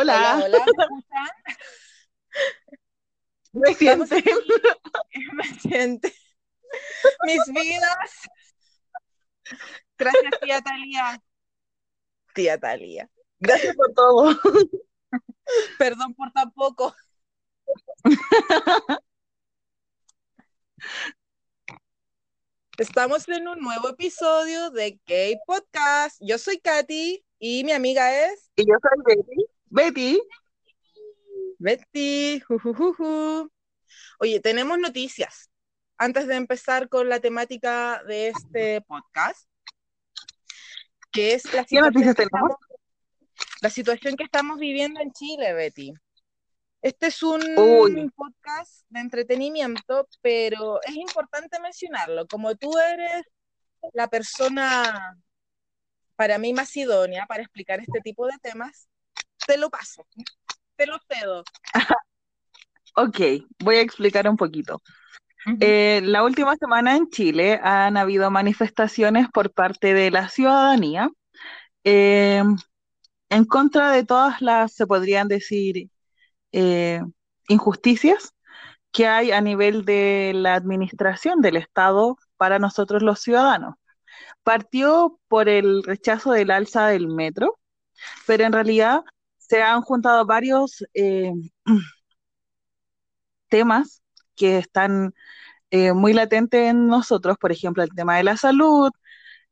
Hola. hola, hola, ¿me escuchan? Me Estamos siente. aquí, me siente. Mis vidas. Gracias, tía Talía. Tía Talía. Gracias por todo. Perdón por tan poco. Estamos en un nuevo episodio de K-Podcast. Yo soy Katy y mi amiga es Y yo soy Betty. Betty, Betty. Jujujuju. Oye, tenemos noticias. Antes de empezar con la temática de este podcast, que es la ¿qué situación noticias que estamos, la situación que estamos viviendo en Chile, Betty. Este es un Uy. podcast de entretenimiento, pero es importante mencionarlo. Como tú eres la persona para mí más idónea para explicar este tipo de temas, te lo paso, te lo cedo. Ok, voy a explicar un poquito. Eh, la última semana en Chile han habido manifestaciones por parte de la ciudadanía eh, en contra de todas las, se podrían decir, eh, injusticias que hay a nivel de la administración del Estado para nosotros los ciudadanos. Partió por el rechazo del alza del metro, pero en realidad se han juntado varios eh, temas que están eh, muy latentes en nosotros, por ejemplo, el tema de la salud,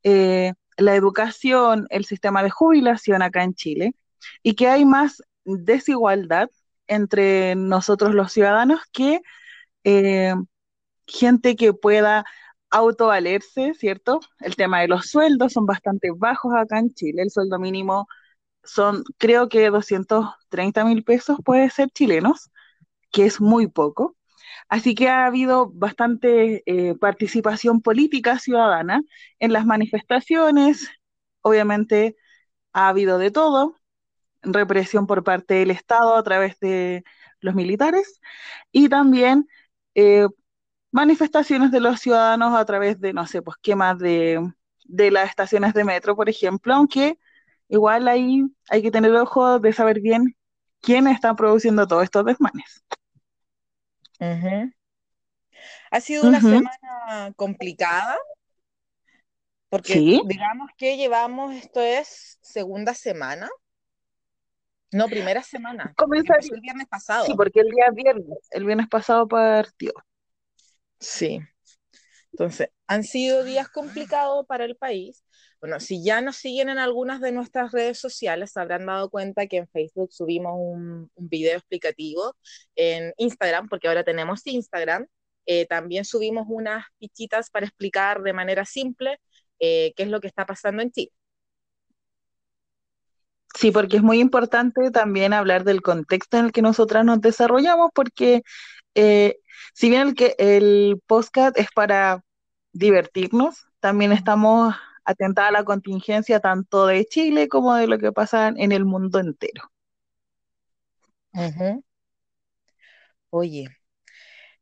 eh, la educación, el sistema de jubilación acá en Chile, y que hay más desigualdad entre nosotros los ciudadanos que gente que pueda autovalerse, ¿cierto? El tema de los sueldos son bastante bajos acá en Chile, el sueldo mínimo son creo que 230 mil pesos puede ser chilenos, que es muy poco. Así que ha habido bastante eh, participación política ciudadana en las manifestaciones, obviamente ha habido de todo, represión por parte del Estado a través de los militares. Y también eh, manifestaciones de los ciudadanos a través de, no sé, pues quemas de, de las estaciones de metro, por ejemplo, aunque igual ahí hay que tener ojo de saber bien quién está produciendo todos estos desmanes. Ha sido una semana complicada porque Sí, digamos que llevamos, esto es segunda semana, no, primera semana, comenzaría. el viernes Sí, pasado. porque el día viernes, el viernes pasado partió. Sí, entonces han sido días complicados para el país. Bueno, si ya nos siguen en algunas de nuestras redes sociales, habrán dado cuenta que en Facebook subimos un, un video explicativo, en Instagram, porque ahora tenemos Instagram, eh, también subimos unas fichitas para explicar de manera simple eh, qué es lo que está pasando en Chile. Sí, porque es muy importante también hablar del contexto en el que nosotras nos desarrollamos, porque eh, si bien el que el podcast es para divertirnos, también estamos atentas a la contingencia tanto de Chile como de lo que pasa en el mundo entero. Oye,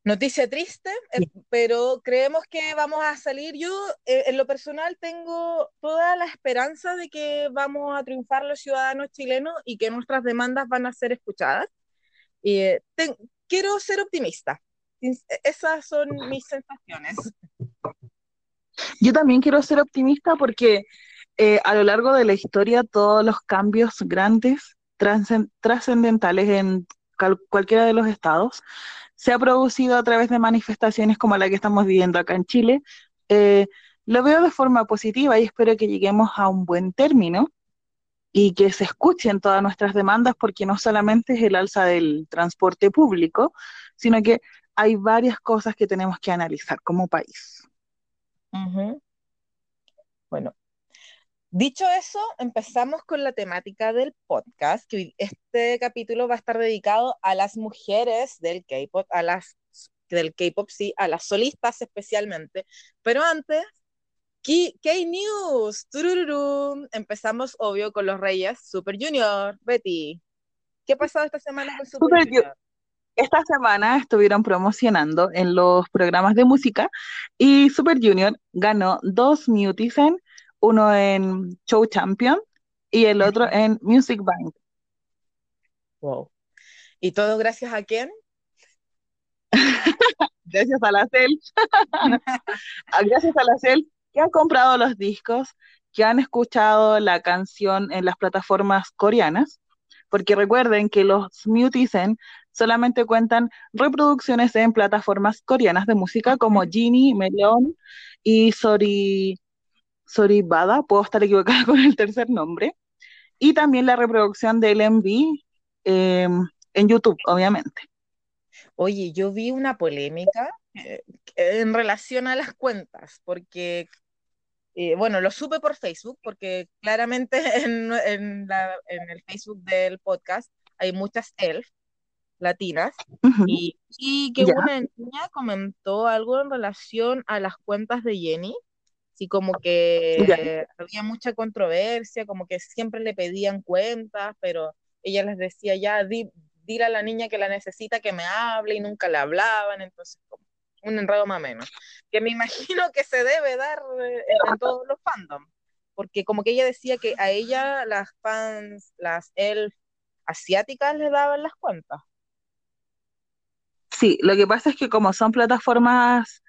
Noticia triste, eh, pero creemos que vamos a salir. Yo, eh, en lo personal, tengo toda la esperanza de que vamos a triunfar los ciudadanos chilenos y que nuestras demandas van a ser escuchadas. Eh, ten- quiero ser optimista. Sin- Esas son mis sensaciones. Yo también quiero ser optimista porque eh, a lo largo de la historia todos los cambios grandes, trascen- trascendentales en cualquiera de los estados, se ha producido a través de manifestaciones como la que estamos viviendo acá en Chile. Eh, lo veo de forma positiva y espero que lleguemos a un buen término y que se escuchen todas nuestras demandas porque no solamente es el alza del transporte público, sino que hay varias cosas que tenemos que analizar como país. Ujú. Bueno, dicho eso, empezamos con la temática del podcast, que hoy- este capítulo va a estar dedicado a las mujeres del K-pop, a las del K-pop, sí, a las solistas especialmente. Pero antes, K- K-News, turururum. Empezamos, obvio, con los reyes, Super Junior, Betty. ¿Qué ha pasado esta semana con Super Super Ju- Junior? Esta semana estuvieron promocionando en los programas de música y Super Junior ganó dos Mutizen, uno en Show Champion y el otro en Music Bank. Wow. ¿Y todo gracias a quién? gracias a la CEL. gracias a la CEL que han comprado los discos, que han escuchado la canción en las plataformas coreanas, porque recuerden que los Mutizen solamente cuentan reproducciones en plataformas coreanas de música como Genie, Melon y Sori, Bada, puedo estar equivocada con el tercer nombre, y también la reproducción del MV em, en YouTube, obviamente. Oye, yo vi una polémica eh, en relación a las cuentas, porque, eh, bueno, lo supe por Facebook, porque claramente en, en, el Facebook del podcast hay muchas elf latinas, y, y, que una niña comentó algo en relación a las cuentas de Jenny, así como que había mucha controversia, como que siempre le pedían cuentas, pero ella les decía ya, di, dile a la niña que la necesita que me hable y nunca le hablaban, entonces como un enredo más o menos, que me imagino que se debe dar eh, en todos los fandoms, porque como que ella decía que a ella las fans, las elf asiáticas le daban las cuentas. Sí, lo que pasa es que como son plataformas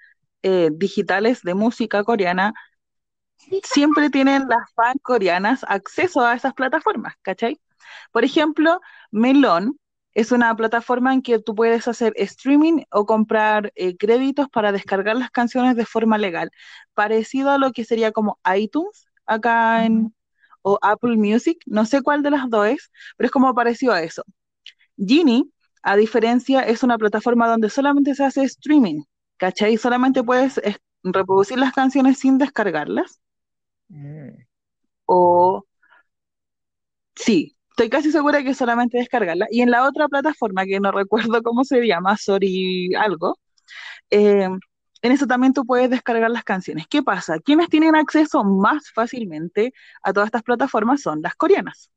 eh, digitales de música coreana, siempre tienen las fans coreanas acceso a esas plataformas, ¿cachai? Por ejemplo, Melon es una plataforma en que tú puedes hacer streaming o comprar eh, créditos para descargar las canciones de forma legal, parecido a lo que sería como iTunes acá en o Apple Music, no sé cuál de las dos es, pero es como parecido a eso. Genie, a diferencia, es una plataforma donde solamente se hace streaming, ¿cachai? Solamente puedes reproducir las canciones sin descargarlas. Mm. O sí, Estoy casi segura que solamente descargarla. Y en la otra plataforma, que no recuerdo cómo se llama, Sorry algo, eh, en eso también tú puedes descargar las canciones. ¿Qué pasa? Quienes tienen acceso más fácilmente a todas estas plataformas son las coreanas.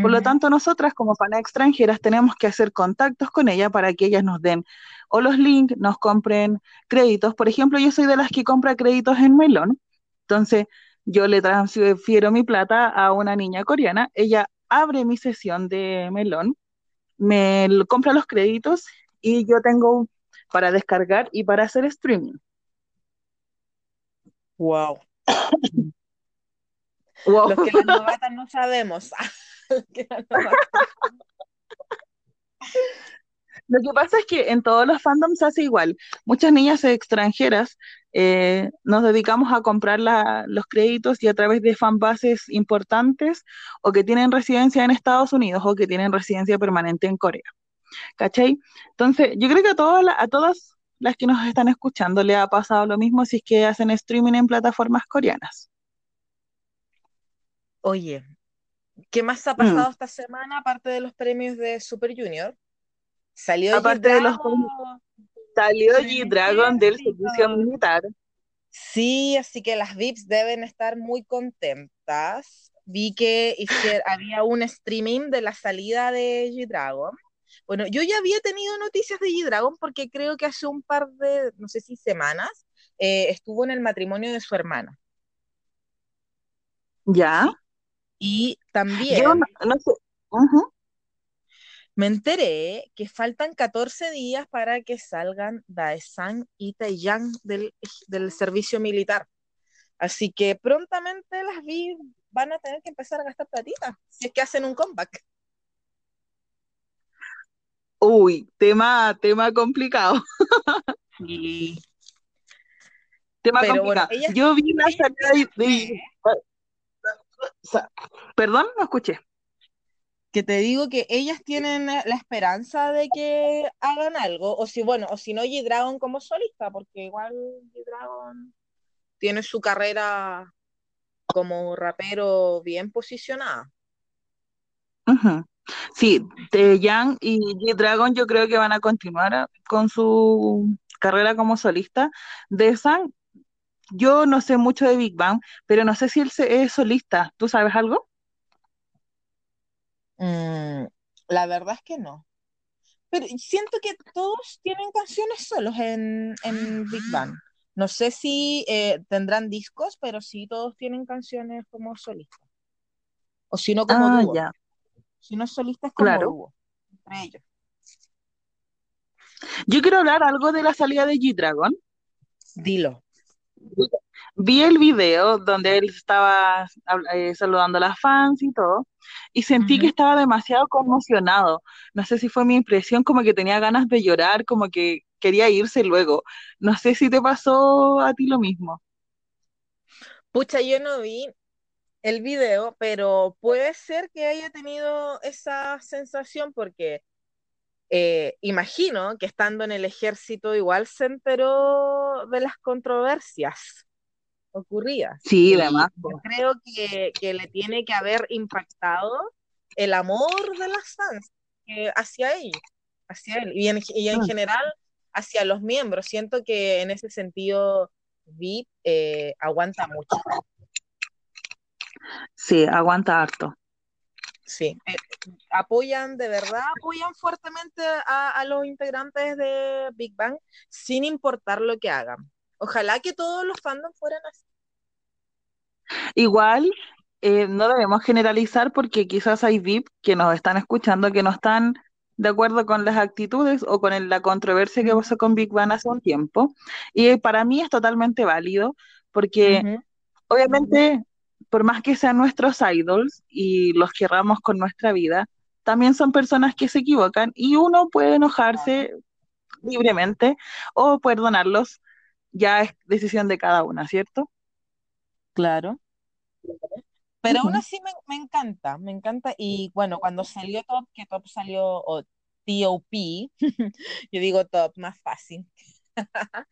Por lo tanto, nosotras como panas extranjeras tenemos que hacer contactos con ellas para que ellas nos den o los links, nos compren créditos. Por ejemplo, yo soy de las que compra créditos en Melon. Entonces, yo le transfiero mi plata a una niña coreana. Ella abre mi sesión de Melón, me compra los créditos y yo tengo para descargar y para hacer streaming. Wow. Los que la novatas no sabemos. Lo que pasa es que en todos los fandoms se hace igual. Muchas niñas extranjeras eh, nos dedicamos a comprar los créditos y a través de fanbases importantes o que tienen residencia en Estados Unidos o que tienen residencia permanente en Corea. ¿Cachai? Entonces, yo creo que a, todas a todas las que nos están escuchando le ha pasado lo mismo si es que hacen streaming en plataformas coreanas. Oye, ¿qué más ha pasado mm. esta semana aparte de los premios de Super Junior? Salió aparte de los Salió G-Dragon del servicio militar. Sí, así que las VIPs deben estar muy contentas. Vi que había un streaming de la salida de G-Dragon. Bueno, yo ya había tenido noticias de G-Dragon porque creo que hace un par de, no sé si semanas, eh, estuvo en el matrimonio de su hermana. ¿Ya? Y también... Yo no, sé me enteré que faltan 14 días para que salgan Daesan y Taeyang del, del servicio militar. Así que prontamente las vi van a tener que empezar a gastar platita si es que hacen un comeback. Uy, tema, tema complicado. Sí. Tema complicado. Yo vi la salida de... Perdón, no escuché que te digo que ellas tienen la esperanza de que hagan algo, o si, bueno, o si no, G-Dragon como solista, porque igual G-Dragon tiene su carrera como rapero bien posicionada. Sí, de Yang y G-Dragon yo creo que van a continuar con su carrera como solista. De San, yo no sé mucho de Big Bang, pero no sé si él es solista. ¿Tú sabes algo? Mm, la verdad es que no. Pero siento que todos tienen canciones solos en, Big Bang. No sé si eh, tendrán discos, pero sí todos tienen canciones como solistas. O si no, como ah, dúo. Si no es solista, es como dúo. entre ellos. Yo quiero hablar algo de la salida de G-Dragon. Dilo. Vi el video donde él estaba eh, saludando a las fans y todo, y sentí que estaba demasiado conmocionado. No sé si fue mi impresión, como que tenía ganas de llorar, como que quería irse luego. No sé si te pasó a ti lo mismo. Pucha, yo no vi el video, pero puede ser que haya tenido esa sensación porque eh, imagino que estando en el ejército igual se enteró de las controversias ocurridas. Sí, además. creo que, le tiene que haber impactado el amor de las fans hacia él, hacia él y en, y en mm. general hacia los miembros. Siento que en ese sentido VIP eh, aguanta mucho. Sí, aguanta harto. Sí, eh, apoyan, de verdad, apoyan fuertemente a, los integrantes de Big Bang sin importar lo que hagan. Ojalá que todos los fandoms fueran así. Igual, eh, no debemos generalizar porque quizás hay VIP que nos están escuchando que no están de acuerdo con las actitudes o con la controversia que pasó con Big Bang hace un tiempo. Y para mí es totalmente válido porque obviamente por más que sean nuestros idols y los querramos con nuestra vida, también son personas que se equivocan y uno puede enojarse libremente o perdonarlos, ya es decisión de cada una, ¿cierto? Claro. Pero aún así me, encanta, me encanta. Y bueno, cuando salió Top, que Top salió, o TOP, yo digo Top, más fácil.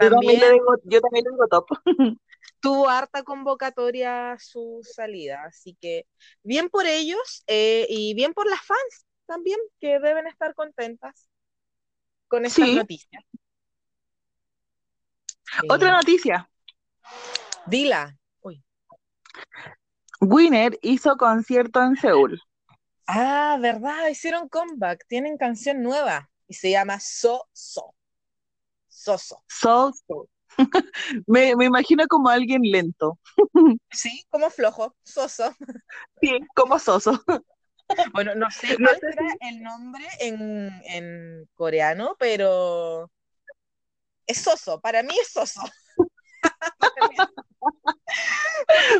yo, también yo también le digo Top. tuvo harta convocatoria su salida, así que bien por ellos eh, y bien por las fans también, que deben estar contentas con esta noticia. Otra noticia. Dila. Winner hizo concierto en Seúl. Ah, verdad, hicieron comeback, tienen canción nueva y se llama So So. So So. So So. me, me, imagino como alguien lento. sí, como flojo, soso. Sí, como soso. Bueno, no sé cuál era el nombre en, en coreano, pero es soso, para mí es soso.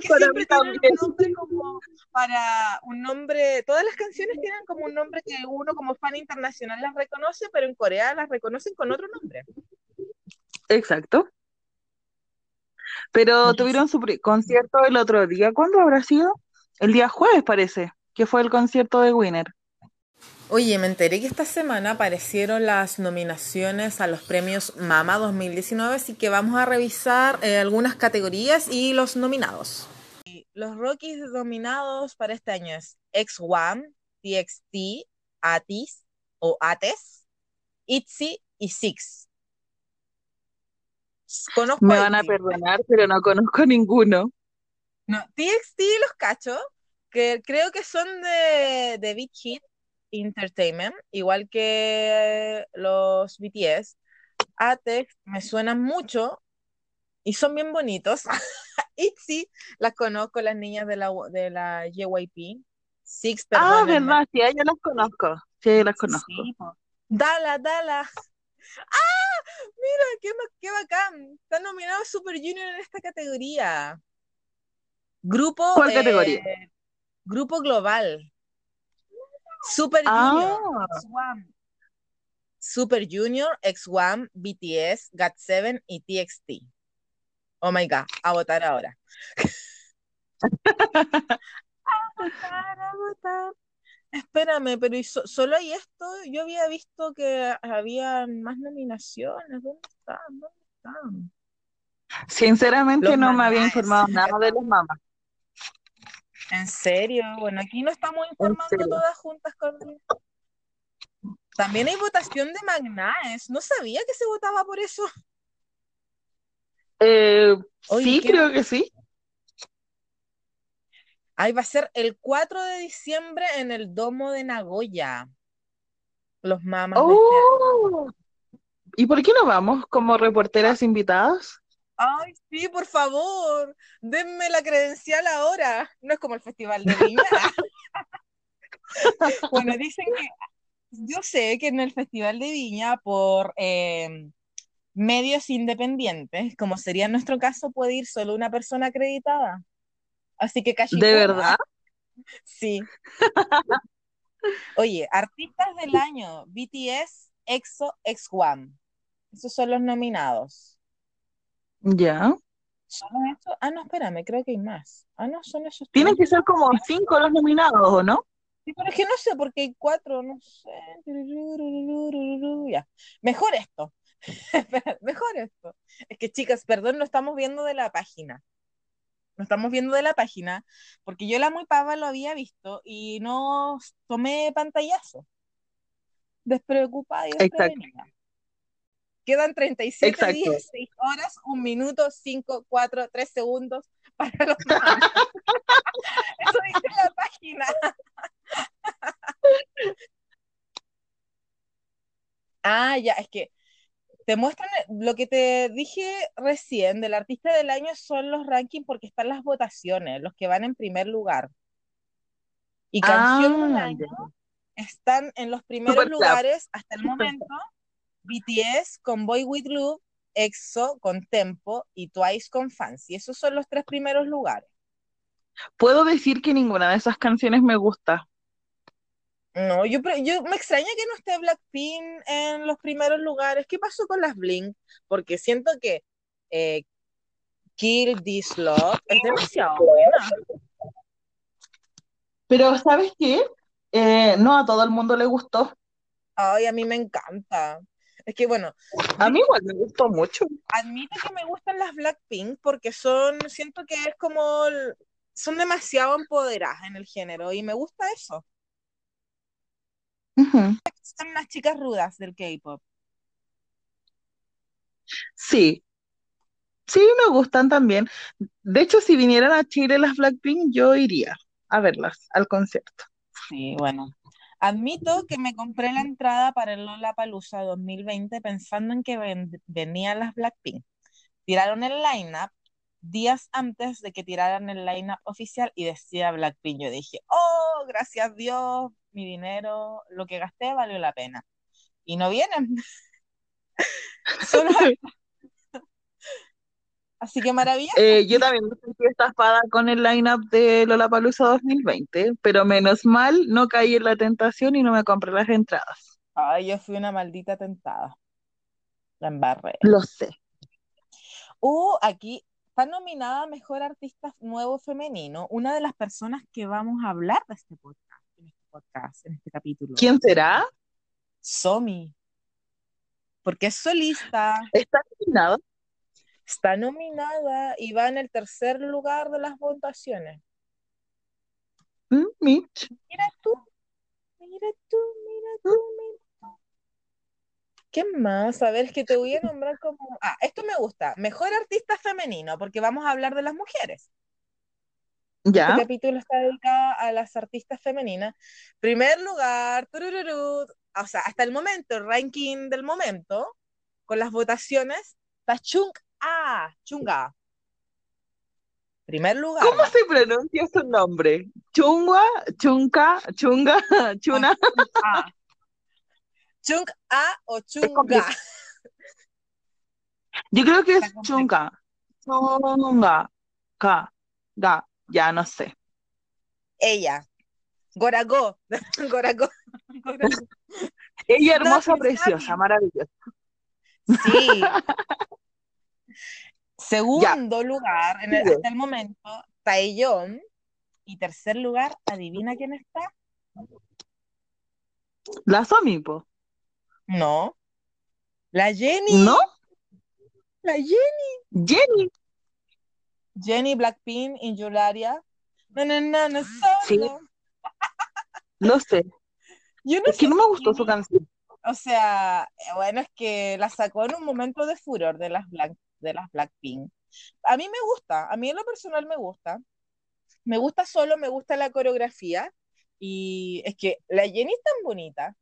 para mí también. Un nombre como para un nombre, todas las canciones tienen como un nombre que uno como fan internacional las reconoce, pero en Corea las reconocen con otro nombre. Exacto. Pero tuvieron su concierto el otro día. ¿Cuándo habrá sido? El día jueves parece, que fue el concierto de Winner. Oye, me enteré que esta semana aparecieron las nominaciones a los premios Mama 2019, así que vamos a revisar eh, algunas categorías y los nominados. Los Rockies nominados para este año es X1, TXT, Atis o Ates, ITZY y Six. Me van a perdonar, pero no conozco ninguno. No, TXT los cacho, que creo que son de, de Big Hit Entertainment, igual que los BTS. ATEX me suenan mucho y son bien bonitos. ITZY las conozco, las niñas de la, de la JYP. Six, ah, verdad, sí, yo las conozco. Sí, las conozco. Dala, dala. ¡Ah! Mira, qué, qué bacán. Está nominado Super Junior en esta categoría. Grupo. ¿Cuál categoría? Eh, grupo global. Super ah. Junior, X1. Super Junior, X1, BTS, GOT7 y TXT. Oh my god, a votar ahora. a votar, a votar. Espérame, pero solo hay esto. Yo había visto que había más nominaciones. ¿Dónde están? ¿Dónde están? Sinceramente no me había informado nada de los mamás. ¿En serio? Bueno, aquí no estamos informando todas juntas con... También hay votación de Magnaes. No sabía que se votaba por eso. Eh, sí, creo que sí. Ahí va a ser el 4 de diciembre en el Domo de Nagoya. Los mamas. Este ¡Oh! ¿Y por qué no vamos como reporteras invitadas? Ay, sí, por favor, denme la credencial ahora. No es como el Festival de Viña. bueno, dicen que yo sé que en el Festival de Viña, por eh, medios independientes, como sería en nuestro caso, puede ir solo una persona acreditada. Así que casi. ¿De verdad? Sí. Oye, artistas del año, BTS, EXO, X1. Esos son los nominados. Ya. ¿Son estos? Ah, no, espérame, creo que hay más. Ah, no, son esos. Tienen que ser como cinco los nominados, ¿o no? Sí, pero es que no sé, porque hay cuatro, no sé. Ya. Mejor esto. Mejor esto. Es que, chicas, perdón, no estamos viendo de la página. No estamos viendo de la página, porque yo la muy pava lo había visto y no tomé pantallazo. Despreocupada y desprevenida. Quedan 37 Exacto. días, 6 horas, 1 minuto, 5, 4, 3 segundos para los. Eso dice la página. ah, ya, es que te muestran lo que te dije recién del artista del año son los rankings porque están las votaciones, los que van en primer lugar. Y canción del Ah, año están en los primeros lugares hasta el momento. BTS con Boy With Love, EXO con Tempo y Twice con Fancy. Esos son los tres primeros lugares. Puedo decir que ninguna de esas canciones me gusta. No, yo, yo me extraña que no esté Blackpink en los primeros lugares. ¿Qué pasó con las Blink? Porque siento que eh, Kill This Love es demasiado buena. Pero ¿sabes qué? Eh, no a todo el mundo le gustó. Ay, a mí me encanta. Es que bueno, A mí igual me gustó mucho. admito que me gustan las Blackpink porque son, siento que es como, son demasiado empoderadas en el género y me gusta eso. Son las chicas rudas del K-pop. Sí, sí, me gustan también. De hecho, si vinieran a Chile las Blackpink, yo iría a verlas al concierto. Sí, bueno. Admito que me compré la entrada para el Lollapalooza 2020 pensando en que ven- venían las Blackpink. Tiraron el line-up días antes de que tiraran el line-up oficial y decía Blackpink. Yo dije, oh, gracias a Dios, mi dinero, lo que gasté valió la pena. Y no vienen. Solo- Así que maravilla. Eh, yo también me sentí estafada con el lineup de Lollapalooza 2020, pero menos mal no caí en la tentación y no me compré las entradas. Ay, yo fui una maldita tentada. La embarré. Lo sé. Uh, aquí está nominada Mejor Artista Nuevo Femenino, una de las personas que vamos a hablar de este podcast, podcast, en este capítulo. ¿Quién será? Somi. Porque es solista, ¿Está nominada? está nominada y va en el tercer lugar de las votaciones. Mm, Mitch. Mira tú, mira tú, mira tú, mira tú. ¿Qué más? A ver, es que te voy a nombrar como... Ah, esto me gusta. Mejor artista femenino, porque vamos a hablar de las mujeres. Ya. Este capítulo está dedicado a las artistas femeninas. Primer lugar, o sea, hasta el momento, el ranking del momento, con las votaciones, está Chung A, Chunga. Primer lugar. ¿Cómo se pronuncia su nombre? ¿Chungwa? ¿Chunca? ¿Chunga? ¿Chuna? A. Chung A o Chunga. Yo creo que es. Chunga. Chunga. Ka. Ga. Ya no sé. Ella. Gorago. Gorago. Gorago. Ella hermosa, preciosa, maravillosa. Sí. Segundo lugar, en el- hasta el momento, Taeyong. Y tercer lugar, adivina quién está. La Somi, po. No. La Jenny. ¿No? La Jenny. Jenny. Jenny Blackpink y Yularia. No, no, no, no, Sí. solo. Lo sé. Yo no Es que sé no me gustó su canción. O sea, eh, bueno, es que la sacó en un momento de furor de las Black, de las Blackpink. A mí me gusta, a mí en lo personal me gusta. Me gusta solo, me gusta la coreografía. Y es que la Jenny es tan bonita.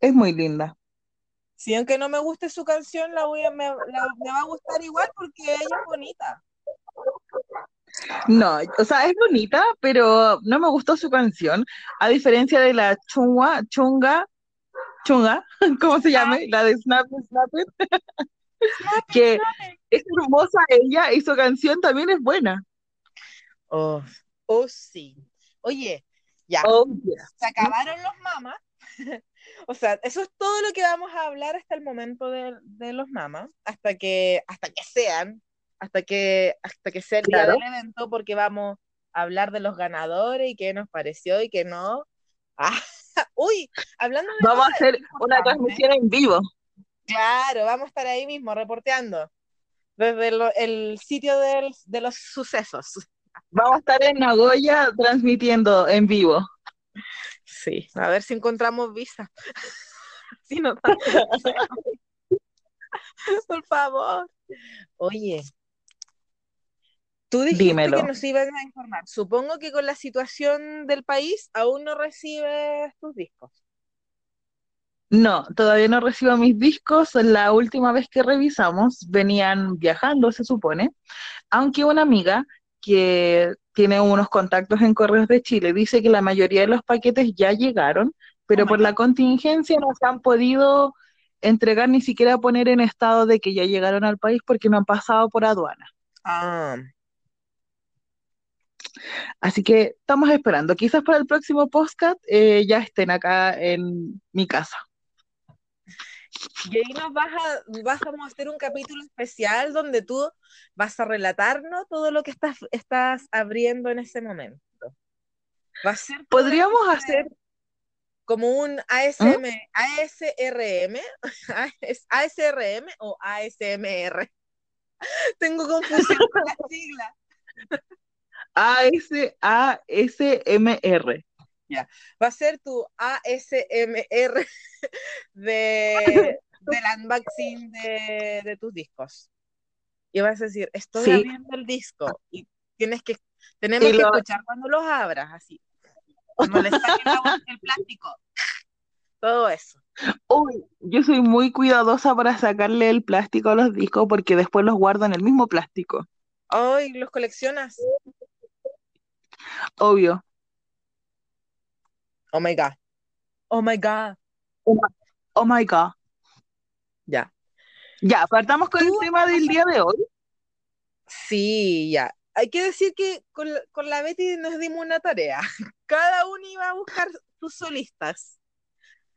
Es muy linda. Si aunque no me guste su canción, la voy a, me, la- me va a gustar igual porque ella es bonita. No, o sea, es bonita, pero no me gustó su canción, a diferencia de la chunga, chunga, chunga, ¿cómo se llama? La de Snap Snap It. que es hermosa ella y su canción también es buena. Oh, oh sí. Oye, ya. Oh, Se acabaron los mamas. o sea, eso es todo lo que vamos a hablar hasta el momento de, de los mamas, hasta que, hasta que sean, hasta que, hasta que sea el día del evento, porque vamos a hablar de los ganadores y qué nos pareció y qué no. Ah, uy, hablando de Vamos a hacer una transmisión en vivo. Claro, vamos a estar ahí mismo reporteando desde el sitio de los sucesos. Vamos a estar en Nagoya transmitiendo en vivo. Sí, a ver si encontramos visa. si no, por favor. Oye, tú dijiste que nos iban a informar. Supongo que con la situación del país aún no recibes tus discos. No, todavía no recibo mis discos. La última vez que revisamos venían viajando, se supone, aunque una amiga que tiene unos contactos en Correos de Chile dice que la mayoría de los paquetes ya llegaron, pero oh por la contingencia no se han podido entregar ni siquiera poner en estado de que ya llegaron al país porque no han pasado por aduana. Ah. Así que estamos esperando. Quizás para el próximo podcast eh, ya estén acá en mi casa. Y ahí nos vas a, vas a hacer un capítulo especial donde tú vas a relatarnos todo lo que estás, estás abriendo en ese momento. Va a ser Podríamos hacer como un ASM, ASRM, ASRM o ASMR. Tengo confusión con la sigla. ASMR. Ya. Va a ser tu ASMR de, del unboxing de, de, tus discos. Y vas a decir, estoy abriendo el disco y tienes que, tenemos que escuchar cuando los abras, así. Cuando le saquen el plástico. Todo eso. Uy, yo soy muy cuidadosa para sacarle el plástico a los discos porque después los guardo en el mismo plástico. Ay, ¿los coleccionas? Obvio. Oh my God. Oh my God. Oh my, God. Ya. Ya, partamos con el tema del día de hoy. Sí, ya. Hay que decir que con, con la Betty nos dimos una tarea. Cada uno iba a buscar sus solistas.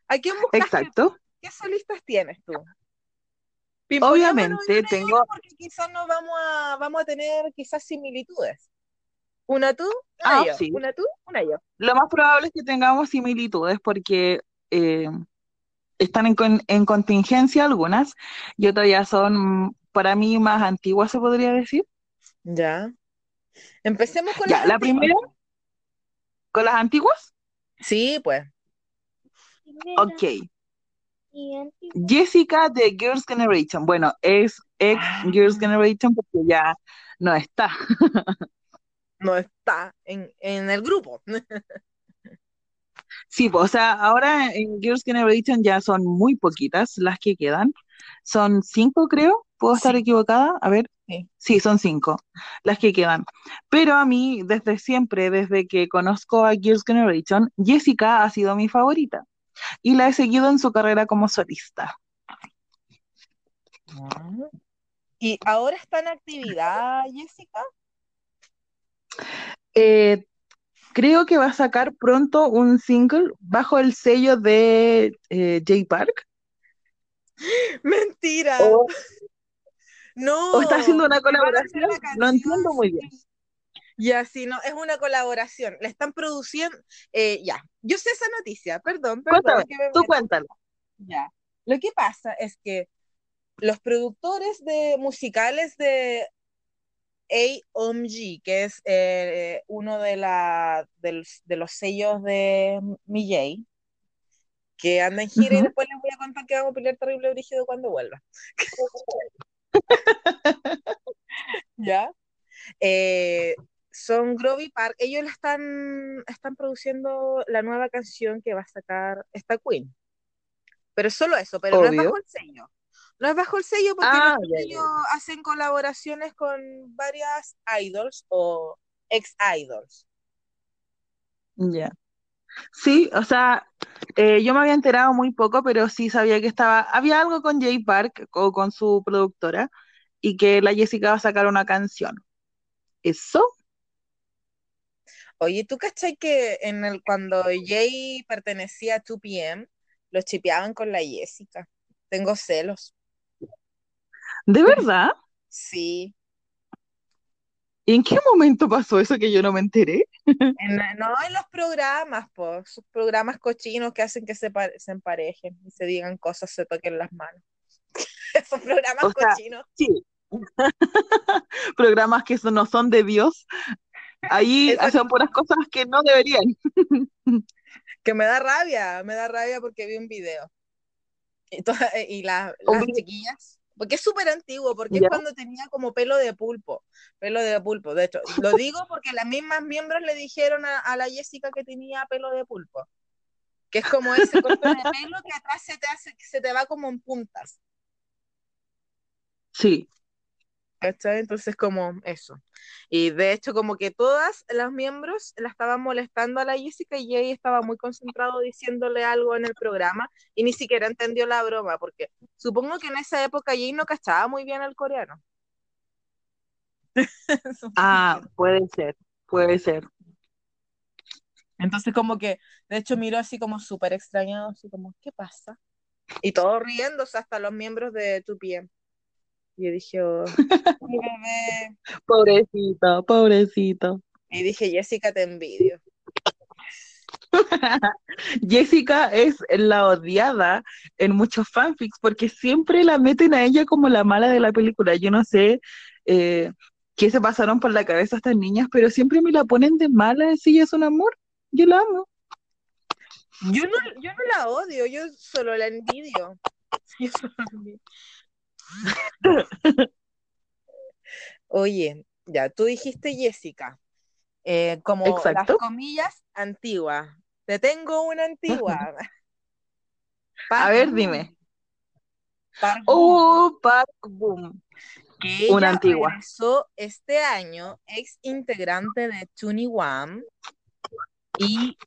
¿A quién buscaste? Exacto. ¿Qué solistas tienes tú? Obviamente tengo. Porque quizás no vamos a, vamos a tener quizás similitudes. Una tú, una ah, yo. Sí. Una tú, una yo. Lo más probable es que tengamos similitudes porque eh, están en, en, contingencia algunas y otras ya son para mí más antiguas, se podría decir. Ya. Empecemos con ya, las la primera. ¿Con las antiguas? Sí, pues. Ok. Jessica de Girls' Generation. Bueno, es ex Girls' Generation porque ya no está. no está en, en el grupo. Sí, o sea, ahora en Girls' Generation ya son muy poquitas las que quedan. Son cinco, creo. ¿Puedo estar Sí. equivocada? A ver. Sí. Sí, son cinco las que quedan. Pero a mí, desde siempre, desde que conozco a Girls' Generation, Jessica ha sido mi favorita. Y la he seguido en su carrera como solista. ¿Y ahora está en actividad, Jessica? Eh, creo que va a sacar pronto un single bajo el sello de eh, J Park. Mentira. O, no. o está haciendo una colaboración. la No entiendo muy bien. Ya, sí, no, es una colaboración. La están produciendo. eh, ya, yo sé esa noticia, perdón, perdón. Cuéntame, que me tú meto. cuéntala. Ya. Lo que pasa es que los productores de musicales de AOMG, que es eh, uno de, la, del- de los sellos de MJ, que anda en gira y después les voy a contar que vamos a pelear terrible brígido cuando vuelva. ¿Ya? Eh, son Grovy Park, ellos están, están produciendo la nueva canción que va a sacar esta Queen. Pero es solo eso, pero no es bajo el sello. No es bajo el sello porque Ah, los ya, sellos hacen colaboraciones con varias idols o ex idols. Ya. Sí, o sea, eh, yo me había enterado muy poco, pero sí sabía que estaba, había algo con Jay Park o con su productora y que la Jessica va a sacar una canción. ¿Eso? Oye, ¿tú cachai que en el, cuando Jay pertenecía a 2PM, los chipeaban con la Jessica? Tengo celos. ¿De verdad? Sí. ¿Y en qué momento pasó eso que yo no me enteré? En- no en los programas, pues, sus programas cochinos que hacen que se, pa- se emparejen y se digan cosas, se toquen las manos. Esos programas O sea, cochinos. sí. Programas que no son de Dios, ahí hacen puras cosas que no deberían. que me da rabia, me da rabia porque vi un video. Y, toda- y la- Un las chiquillas, porque es súper antiguo, porque ¿Ya? es cuando tenía como pelo de pulpo, pelo de pulpo. De hecho, lo digo porque las mismas miembros le dijeron a, a la Jessica que tenía pelo de pulpo, que es como ese corte de pelo que atrás se te hace, se te va como en puntas. Sí, ¿cachai? Entonces, como eso. Y de hecho, como que todas las miembros la estaban molestando a la Jessica y Jay estaba muy concentrado diciéndole algo en el programa y ni siquiera entendió la broma, porque supongo que en esa época Jay no cachaba muy bien el coreano. ah, puede ser, puede ser. Entonces, como que, de hecho, miró así como súper extrañado, así como, ¿qué pasa? Y todos riéndose, hasta los miembros de 2PM. Y yo dije, oh, bebé. Pobrecito, pobrecito. Y dije, Jessica, te envidio. Jessica es la odiada en muchos fanfics porque siempre la meten a ella como la mala de la película. Yo no sé eh, qué se pasaron por la cabeza estas niñas, pero siempre me la ponen de mala si ella es un amor. Yo la amo. Yo no, yo no la odio, yo solo la envidio. Yo solo la envidio. Oye, ya, tú dijiste Jessica, eh, como las comillas antiguas. Te tengo una antigua. A ver, Boom, dime. Park Boom, Oh, Park Boom. que una antigua. regresó este año, ex integrante de Tuni One, y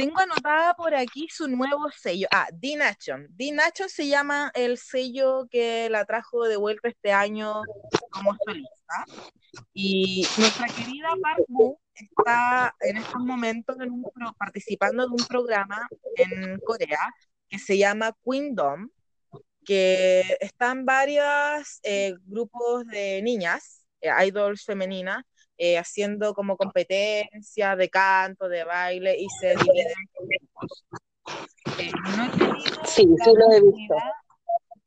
tengo anotada por aquí su nuevo sello. Ah, D Nation. D Nation se llama el sello que la trajo de vuelta este año como solista. Y nuestra querida Boom está en estos momentos en un pro- participando de un programa en Corea que se llama Queendom, que están varios eh, grupos de niñas, eh, idols femeninas, eh, haciendo como competencia de canto, de baile y se dividen por grupos. Eh, no he tenido Sí, la sí lo he visto. oportunidad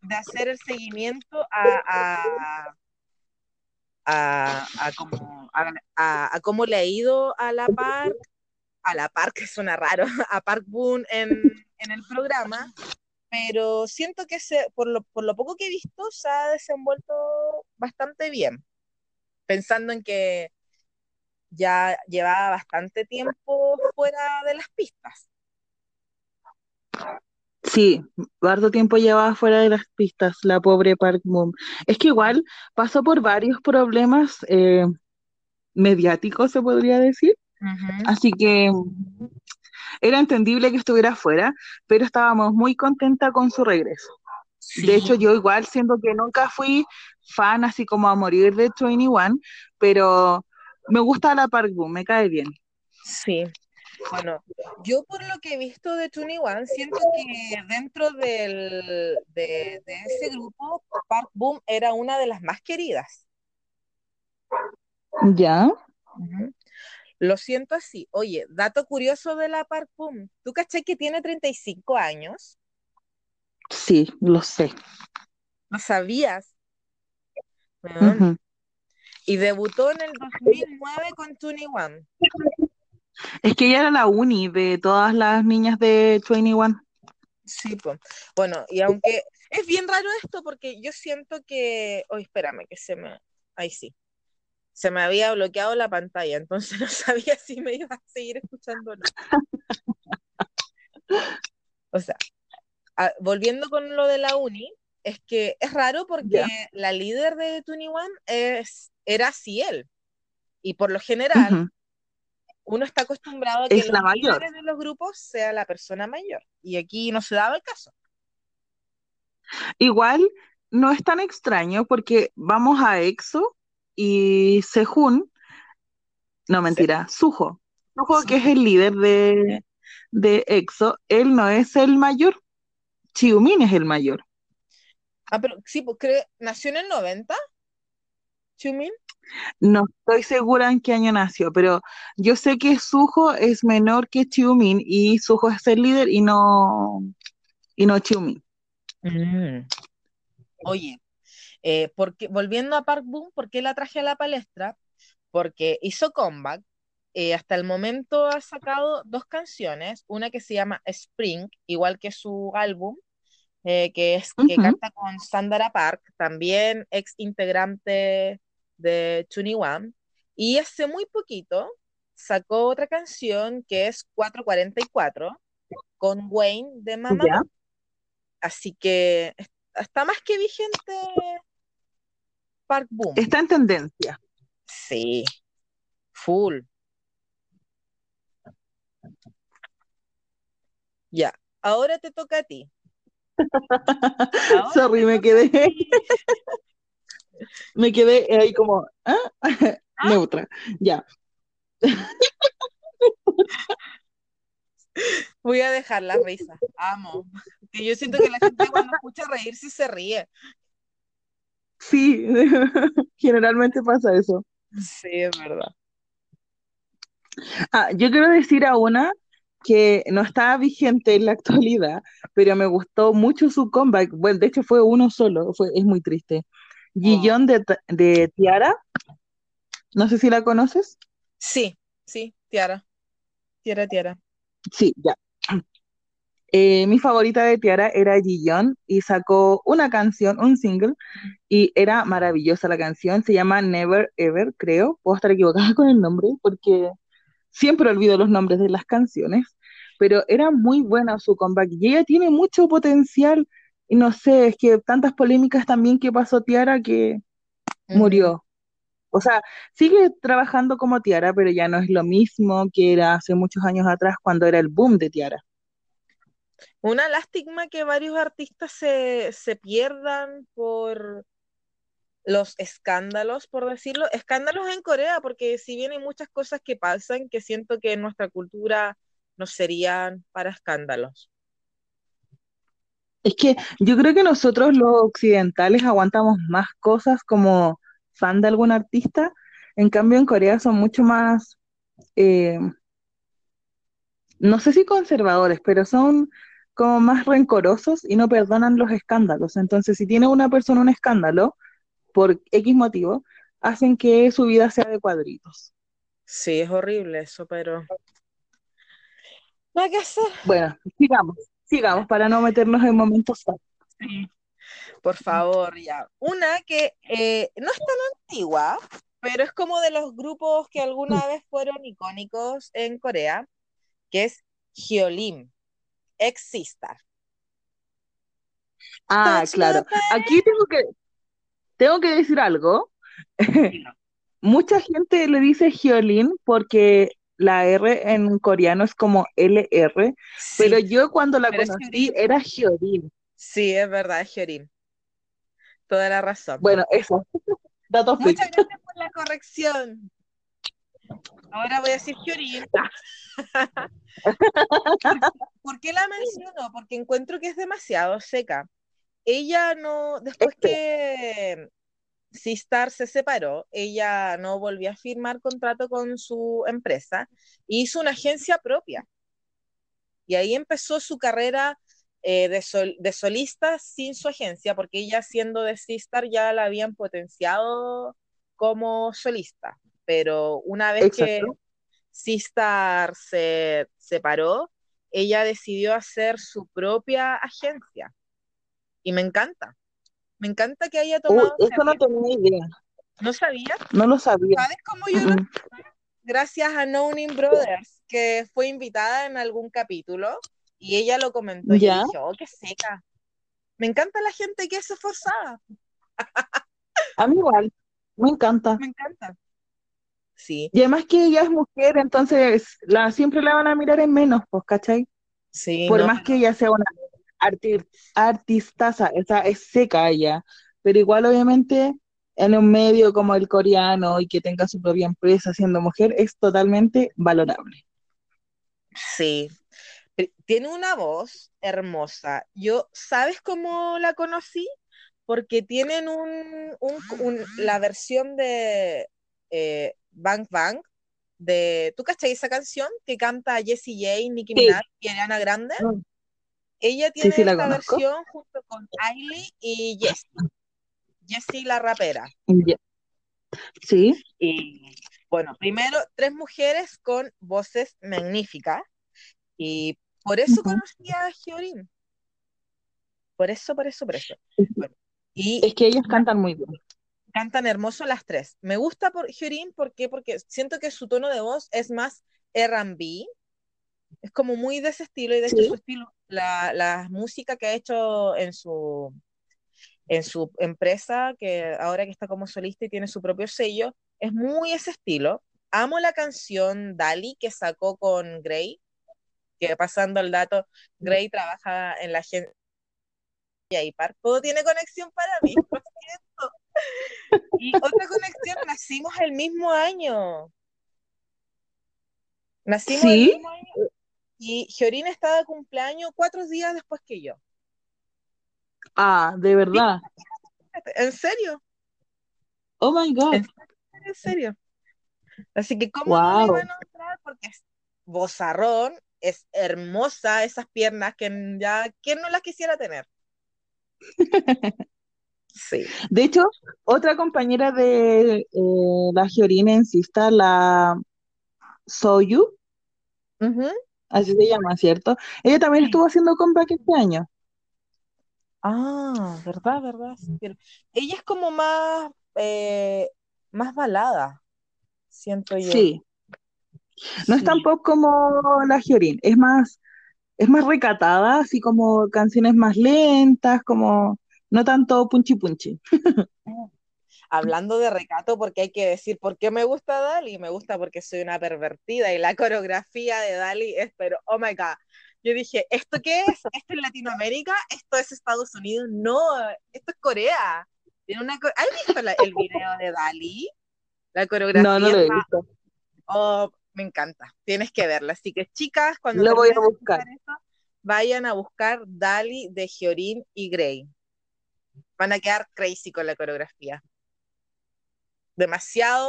de hacer el seguimiento a, a, a, a cómo, a, a- a cómo le ha ido a la Park, a la Park, que suena raro, a Park Boon en, en el programa, pero siento que se, por, lo, por lo poco que he visto se ha desenvuelto bastante bien, pensando en que ya llevaba bastante tiempo fuera de las pistas. Sí, harto tiempo llevaba fuera de las pistas la pobre Park Boom. Es que igual pasó por varios problemas eh, mediáticos, se podría decir. Así que era entendible que estuviera fuera, pero estábamos muy contentas con su regreso. Sí. De hecho, yo igual siento que nunca fui fan así como a morir de 21, pero me gusta la Park Boom, me cae bien. Sí. Bueno, yo por lo que he visto de 21, siento que dentro del, de, de ese grupo, Park Boom era una de las más queridas. ¿Ya? Lo siento así. Oye, dato curioso de la Park Boom. ¿Tú caché que tiene 35 años? Sí, lo sé. ¿Lo sabías? Y debutó en el 2009 con 21. Es que ella era la uni de todas las niñas de 21. Sí, pues. Bueno, y aunque es bien raro esto porque yo siento que, oh, espérame, que se me, ahí sí, se me había bloqueado la pantalla, entonces no sabía si me iba a seguir escuchando o no. O sea, a- volviendo con lo de la uni, es que es raro porque la líder de 21 es, era Ciel. Y por lo general, uno está acostumbrado a que es la mayor. de los grupos sea la persona mayor. Y aquí no se daba el caso. Igual no es tan extraño porque vamos a EXO y Sehun, no mentira, Suho. Suho, que es el líder de, de EXO, él no es el mayor. Chiumin es el mayor. Ah, pero sí, porque nació en el 90. Chiumin. No estoy segura en qué año nació, pero yo sé que Suho es menor que Chiumin y Suho es el líder y no, y no Chiumin. Mm. Oye, eh, porque, volviendo a Park Boom, ¿por qué la traje a la palestra? Porque hizo comeback. Eh, hasta el momento ha sacado dos canciones, una que se llama Spring, igual que su álbum, eh, que es que canta con Sandra Park, también ex integrante de One, y hace muy poquito sacó otra canción que es 444 con Wayne de Mamá. Así que está más que vigente Park Boom. Está en tendencia. Sí, full. Ya, ahora te toca a ti. Sorry, me quedé. me quedé ahí como, ¿ah? ¿Ah? neutra. Ya. Voy a dejar la risa. Amo. Que yo siento que la gente cuando escucha reírse se ríe. Sí, generalmente pasa eso. Sí, es verdad. Ah, yo quiero decir a una que no está vigente en la actualidad, pero me gustó mucho su comeback. Bueno, de hecho fue uno solo, fue, es muy triste. Guillón de, de Tiara. No sé si la conoces. Sí, sí, Tiara. Tiara, Tiara. Sí, ya. Eh, mi favorita de Tiara era Gillon y sacó una canción, un single, y era maravillosa la canción. Se llama Never Ever, creo. Puedo estar equivocada con el nombre porque siempre olvido los nombres de las canciones, pero era muy buena su comeback y ella tiene mucho potencial. Y no sé, es que tantas polémicas también que pasó Tiara que murió. O sea, sigue trabajando como Tiara, pero ya no es lo mismo que era hace muchos años atrás cuando era el boom de Tiara. Una lástima que varios artistas se, se pierdan por los escándalos, por decirlo, escándalos en Corea, porque si bien hay muchas cosas que pasan que siento que en nuestra cultura no serían para escándalos. Es que yo creo que nosotros los occidentales aguantamos más cosas como fan de algún artista, en cambio en Corea son mucho más, eh, no sé si conservadores, pero son como más rencorosos y no perdonan los escándalos. Entonces, si tiene una persona un escándalo, por X motivo, hacen que su vida sea de cuadritos. Sí, es horrible eso, pero no hay que hacer. Bueno, sigamos, sigamos para no meternos en momentos Sí. Por favor, ya. Una que eh, no es tan antigua, pero es como de los grupos que alguna vez fueron icónicos en Corea, que es Hyolim, ex Sistar. Ah, claro. Aquí tengo que, tengo que decir algo. Mucha gente le dice Hyolin porque la R en coreano es como LR, pero yo cuando la conocí era Hyolin. Sí, es verdad, es Hyolin. Toda la razón. Bueno, eso. Muchas gracias por la corrección. Ahora voy a decir Hyolin. ¿Por qué la menciono? Porque encuentro que es demasiado seca ella no, después que Sistar se separó, ella no volvió a firmar contrato con su empresa, hizo una agencia propia. Y ahí empezó su carrera eh, de, solista sin su agencia, porque ella siendo de Sistar ya la habían potenciado como solista. Pero una vez que Sistar se separó, ella decidió hacer su propia agencia y me encanta. Me encanta que haya tomado. eso no tenía idea. ¿No sabía? No lo sabía. ¿Sabes cómo yo lo Gracias a No Brothers, que fue invitada en algún capítulo y ella lo comentó. Y yo dije, oh, qué seca. Me encanta la gente que es esforzada. A mí igual, me encanta. Me encanta. Sí. Y además que ella es mujer, entonces la, siempre la van a mirar en menos, pues, ¿cachai? Sí. Por no, más que ella sea una arti artistaza, esa es seca ella, pero igual obviamente en un medio como el coreano y que tenga su propia empresa siendo mujer es totalmente valorable. Sí. Tiene una voz hermosa. Yo, ¿sabes cómo la conocí? Porque tienen un, un- un- la versión de eh, Bang Bang de, ¿tú cachai esa canción que canta Jessie J, Nicki Sí. Minaj y Ariana Grande? Mm. Ella tiene sí, esta versión junto con Hailey y Jessie. Jessie la rapera. Sí, Y bueno, primero, tres mujeres con voces magníficas. Y por eso Ujú. conocí a Hyorin. Por eso, por eso, por eso. Bueno, y es que ellas cantan muy bien. cantan hermoso las tres. Me gusta por Hyorin, ¿por qué? Porque siento que su tono de voz es más R&B. Es como muy de ese estilo y de hecho su estilo, la, la música que ha hecho en su, en su empresa, que ahora que está como solista y tiene su propio sello, es muy ese estilo. Amo la canción Dali que sacó con Gray, que pasando el dato, Gray trabaja en la agencia Park. Todo tiene conexión para mí, lo siento. Y otra conexión, nacimos el mismo año. Nacimos el mismo año. Y Hyorin estaba de cumpleaños cuatro días después que yo. ah, de verdad. ¿En serio? Oh my God. ¿En serio? ¿En serio? Así que, ¿cómo no le Wow. iba a nombrar? Porque es bozarrón, es hermosa esas piernas que ya, ¿quién no las quisiera tener? Sí. De hecho, otra compañera de eh, la Hyorin en Sista, la Soyu, Ujú. Así se llama, ¿cierto? Ella también Sí. estuvo haciendo comeback este año. Ah, verdad, verdad. ella es como más, eh, más balada, siento yo. Sí, no es Sí. pop como la Hyorin, es más, es más recatada, así como canciones más lentas, como no tanto punchi punchi. Hablando de recato, porque hay que decir por qué me gusta Dali. Me gusta porque soy una pervertida y la coreografía de Dali es, pero, oh my God. Yo dije, ¿esto qué es? ¿Esto es Latinoamérica? ¿Esto es Estados Unidos? No, esto es Corea. Tiene una ¿Has visto la- el video de Dali? La No, coreografía no lo he visto. oh, me encanta. Tienes que verla. Así que, chicas, cuando Lo voy a buscar. esto, vayan a buscar Dali de Hyorin y Grey. Van a quedar crazy con la coreografía.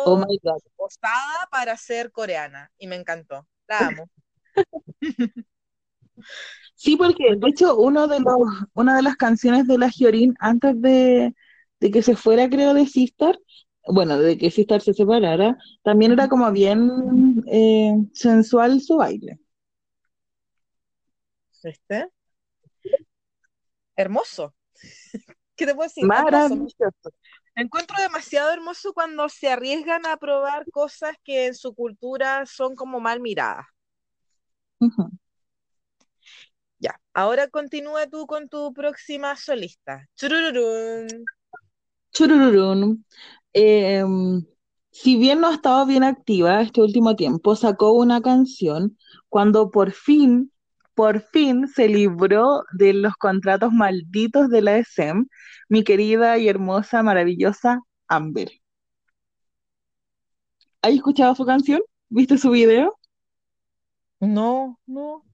Oh Demasiado my God. osada para ser coreana y me encantó. La amo. Sí, porque de hecho uno de los, una de las canciones de la Hyorin antes de, de que se fuera, creo, de Sistar, bueno, de que Sistar se separara, también era como bien eh, sensual su baile. ¿Viste? Hermoso. ¿Qué te puedo decir? Maravilloso. Encuentro demasiado hermoso cuando se arriesgan a probar cosas que en su cultura son como mal miradas. Ya, ahora continúa tú con tu próxima solista. Churururún. Churururún. Eh, si bien no ha estado bien activa este último tiempo, sacó una canción cuando por fin, por fin se libró de los contratos malditos de la SM, mi querida y hermosa, maravillosa Amber. ¿Has escuchado su canción? ¿Viste su video? No, no,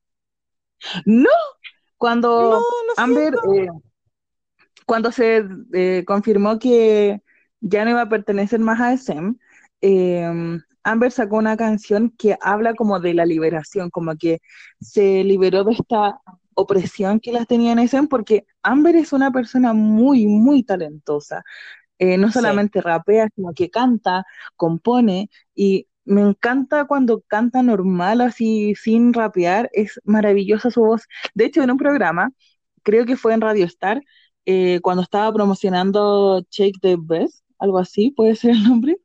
No, no, cuando Amber, eh, cuando se eh, confirmó que ya no iba a pertenecer más a SM, eh, Amber sacó una canción que habla como de la liberación, como que se liberó de esta opresión que las tenía en SM, porque Amber es una persona muy, muy talentosa. Eh, no Sí, solamente rapea, sino que canta, compone, y me encanta cuando canta normal, así sin rapear, es maravillosa su voz. De hecho, en un programa, creo que fue en Radio Star, eh, cuando estaba promocionando Shake the Breast, algo así, puede ser el nombre,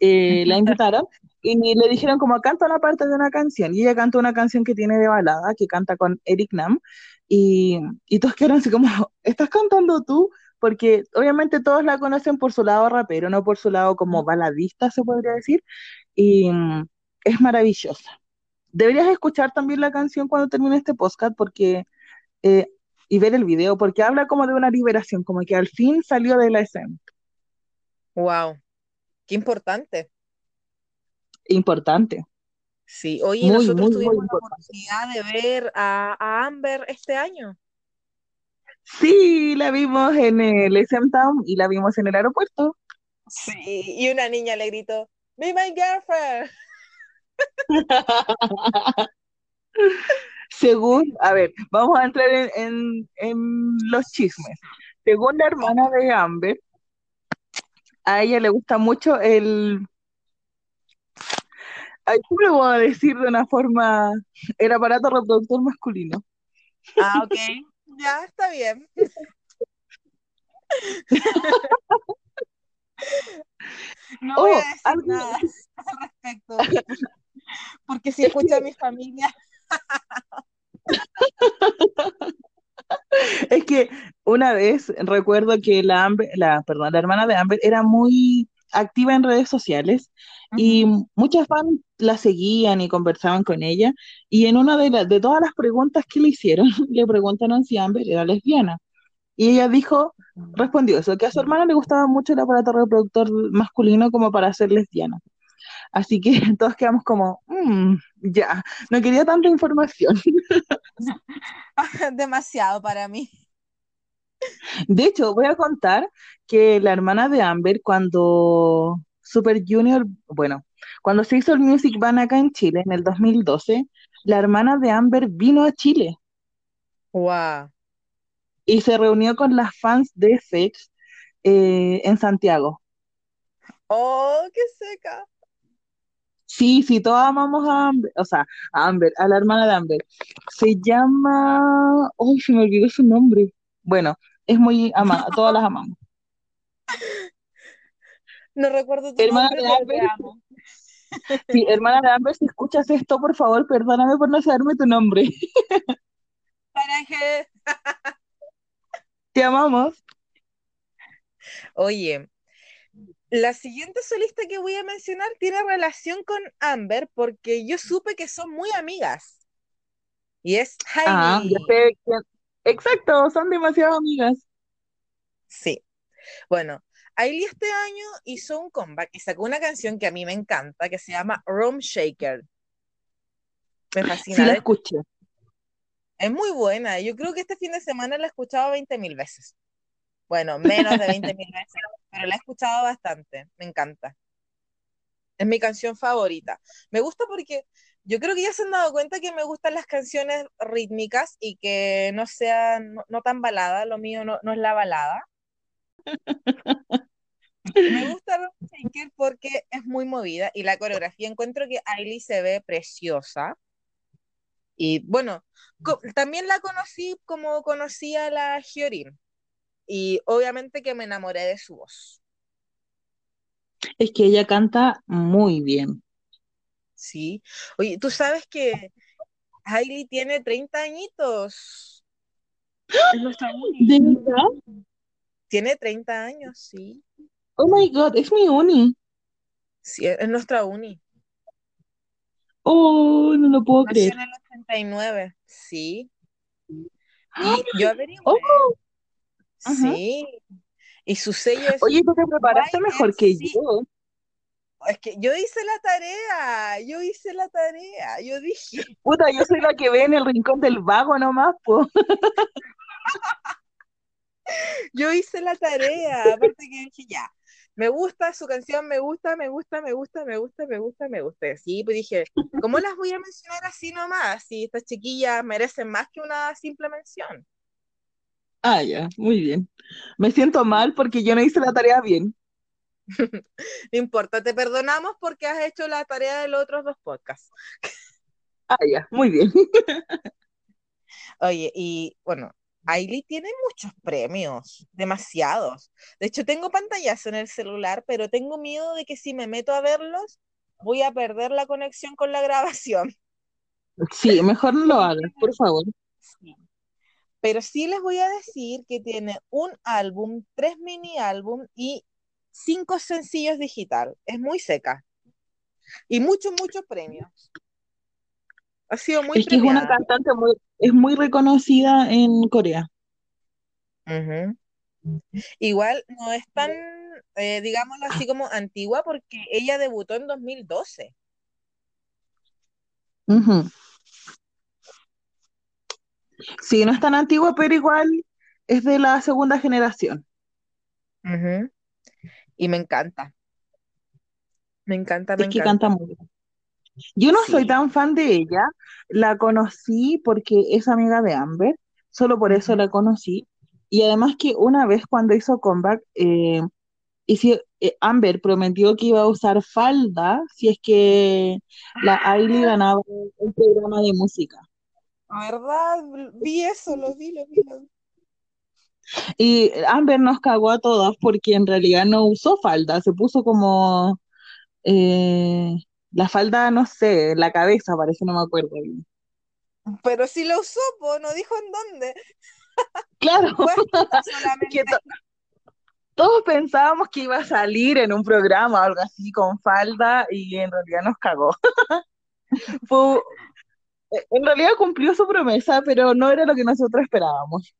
eh, la invitaron y le dijeron como canta una parte de una canción y ella canta una canción que tiene de balada, que canta con Eric Nam Y, y todos quedaron así como, ¿estás cantando tú? Porque obviamente todos la conocen por su lado rapero, no por su lado como baladista, se podría decir. Y es maravillosa. Deberías escuchar también la canción cuando termine este podcast porque eh, y ver el video, porque habla como de una liberación, como que al fin salió de la escena. Wow, qué importante. Importante. Sí, oye, nosotros tuvimos la oportunidad de ver a, Amber este año. Sí, la vimos en el SM Town y la vimos en el aeropuerto. Sí, y una niña le gritó, Be my girlfriend. Según, a ver, vamos a entrar en, los chismes. Según la hermana de Amber, a ella le gusta mucho el... ¿Cómo le voy a decir de una forma? El aparato reproductor masculino. Ah, ok. Ya, está bien. No voy a oh, decir nada al respecto. Porque si escucha a mi familia. Es que una vez recuerdo que la, la, perdón, la hermana de Amber era muy activa en redes sociales y muchas fans la seguían y conversaban con ella y en una de, de todas las preguntas que le hicieron le preguntaron si Amber era lesbiana. Y ella dijo, respondió eso, que a su hermana le gustaba mucho el aparato reproductor masculino como para ser lesbiana. Así que todos quedamos como, mm, ya, no quería tanta información. Demasiado para mí. De hecho, voy a contar que la hermana de Amber, cuando Super Junior, bueno, cuando se hizo el Music Ban acá en Chile en el 2012, la hermana de Amber vino a Chile. Wow. Y se reunió con las fans de FX eh, en Santiago. Oh, qué seca. Sí, sí, todos amamos a Amber, o sea, a Amber, a la hermana de Amber. Se llama, uy, se me olvidó su nombre. Bueno, es muy amada, todas las amamos. No recuerdo tu hermana nombre, de Amber. amo. Sí, hermana de Amber, si escuchas esto, por favor, perdóname por no saberme tu nombre. ¿Para qué? Te amamos. Oye, la siguiente solista que voy a mencionar tiene relación con Amber porque yo supe que son muy amigas. Y es Ah, Hailey. Exacto, son demasiado amigas. Sí. Bueno, Hailey este año hizo un comeback y sacó una canción que a mí me encanta, que se llama Room Shaker. Me fascina. Sí, la escuché. Es muy buena. Yo creo que este fin de semana la he escuchado 20 mil veces. Bueno, menos de 20 mil veces, pero la he escuchado bastante, me encanta. Es mi canción favorita. Me gusta porque yo creo que ya se han dado cuenta que me gustan las canciones rítmicas y que no sean, no, tan balada, lo mío no, es la balada. Me gusta porque es muy movida y la coreografía encuentro que Ailey se ve preciosa. Y bueno, también la conocí como conocía a la Hyorin. Y obviamente que me enamoré de su voz. Es que ella canta muy bien. Sí. Oye, tú sabes que Hailey tiene 30 añitos. Es nuestra uni. ¿De verdad? Tiene 30 años, sí. Oh my God, es mi uni. Sí, es nuestra uni. Oh, no lo puedo Nació creer. en el 89, sí. Y yo averigué. Oh. Sí. Y su sello es. Oye, tú te preparaste mejor que yo. Es que yo hice la tarea, yo hice la tarea, yo dije. Puta, yo soy la que ve en el rincón del vago nomás, po. yo hice la tarea, aparte que dije, ya, me gusta su canción, me gusta, me gusta, me gusta, me gusta, me gusta, me gusta. Sí, pues dije, ¿cómo las voy a mencionar así nomás? Si estas chiquillas merecen más que una simple mención. Ah, ya, muy bien. Me siento mal porque yo no hice la tarea bien. no importa, te perdonamos porque has hecho la tarea de los otros dos podcasts. ah, ya, muy bien. Oye, y bueno, Ailey tiene muchos premios, demasiados. De hecho, tengo pantallas en el celular, pero tengo miedo de que si me meto a verlos, voy a perder la conexión con la grabación. Sí, mejor no lo hagas, por favor. Sí Pero sí les voy a decir que tiene un álbum, tres mini álbum y cinco sencillos digital. Es muy seca. Y muchos, muchos premios. Ha sido muy Es que es una cantante muy, es muy reconocida en Corea. Igual no es tan, eh, digámoslo así como antigua, porque ella debutó en 2012. Sí, no es tan antigua, pero igual es de la segunda generación. Y me encanta. Me encanta, me es que canta muy bien. Yo no soy tan fan de ella, la conocí porque es amiga de Amber, solo por eso la conocí. Y además que una vez cuando hizo comeback, eh, eh, Amber prometió que iba a usar falda si es que la Ailey ganaba un programa de música. ¿Verdad? Vi eso, lo vi, lo vi, Y Amber nos cagó a todas porque en realidad no usó falda, se puso como eh, la falda, no sé, la cabeza parece, no me acuerdo bien. Pero si la usó, no dijo en dónde. Claro, todos pensábamos que iba a salir en un programa o algo así con falda y en realidad nos cagó. Fue, en realidad cumplió su promesa, pero no era lo que nosotros esperábamos.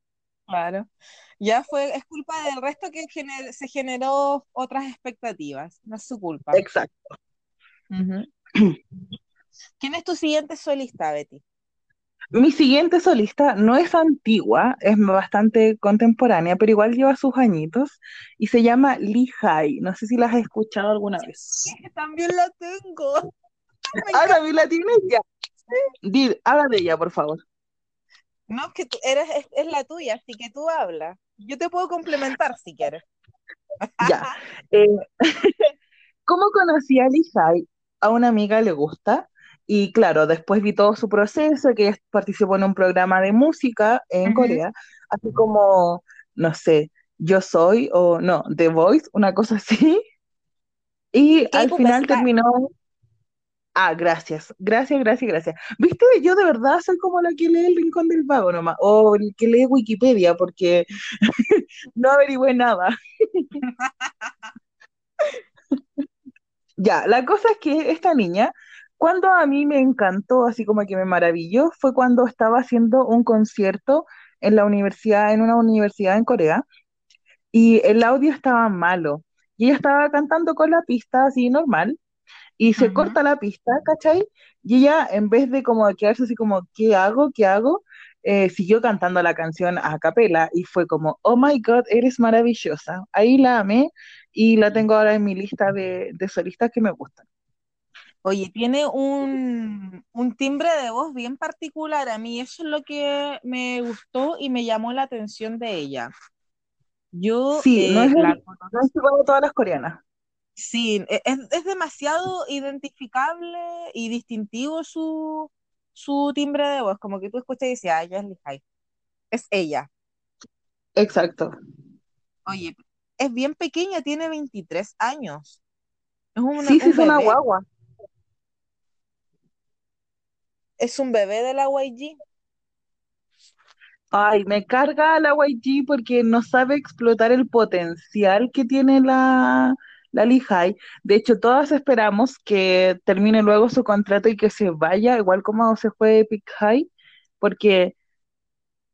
Claro. Ya fue, es culpa del resto que se generó otras expectativas, no es su culpa. Exacto. ¿Quién es tu siguiente solista, Betty? Mi siguiente solista no es antigua, es bastante contemporánea, pero igual lleva sus añitos y se llama Lee Hai. No sé si la has escuchado alguna vez. también la tengo. Ah, también la tienes ya. Habla de ella, por favor. No, es que tú eres, es, la tuya, así que tú habla. Yo te puedo complementar si quieres. Ya. Eh, ¿Cómo conocí a Lihai? A una amiga le gusta. Y claro, después vi todo su proceso, que ella participó en un programa de música en Corea, así como, no sé, Yo Soy o no, The Voice, una cosa así. Y al final terminó Ah, gracias, gracias, gracias, gracias. Viste, yo de verdad soy como la que lee el Rincón del Vago nomás, o el que lee Wikipedia, porque no averigüé nada. ya, la cosa es que esta niña, cuando a mí me encantó, así como que me maravilló, fue cuando estaba haciendo un concierto en la universidad, en una universidad en Corea, y el audio estaba malo, y ella estaba cantando con la pista así normal, y se corta la pista, ¿cachai? Y ella, en vez de como quedarse así como, ¿qué hago? ¿Qué hago? Eh, siguió cantando la canción a capela y fue como, oh my god, eres maravillosa. Ahí la amé y la tengo ahora en mi lista de, solistas que me gustan. Oye, tiene un, timbre de voz bien particular. A mí eso es lo que me gustó y me llamó la atención de ella. Yo sí, no, es eh, no es igual a todas las coreanas. Sí, e, es, demasiado identificable y distintivo su, su timbre de voz, como que tú escuchas y dices, ah, ella es Lihai. Es ella. Exacto. Oye, es bien pequeña, tiene 23 años. Es sí, sí, es una guagua. Es un bebé de la YG. Ay, me carga la YG porque no sabe explotar el potencial que tiene la, la Lehigh. De hecho, todas esperamos que termine luego su contrato y que se vaya, igual como se fue Epic High, porque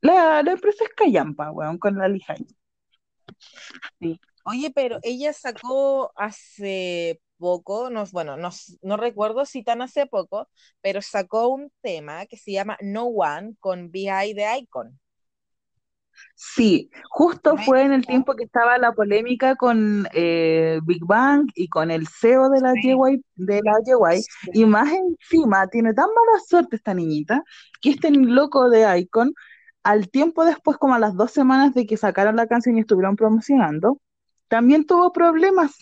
la, empresa es callampa, weón, con la Lehigh. Sí. Oye, pero ella sacó hace poco, no, bueno, no, no, recuerdo si tan hace poco, pero sacó un tema que se llama No One con BI de Icon. Sí, justo fue en el tiempo que estaba la polémica con eh, Big Bang y con el CEO de la sí. de la y más encima tiene tan mala suerte esta niñita que este loco de Icon, al tiempo después, como a las dos semanas de que sacaron la canción y estuvieron promocionando, también tuvo problemas.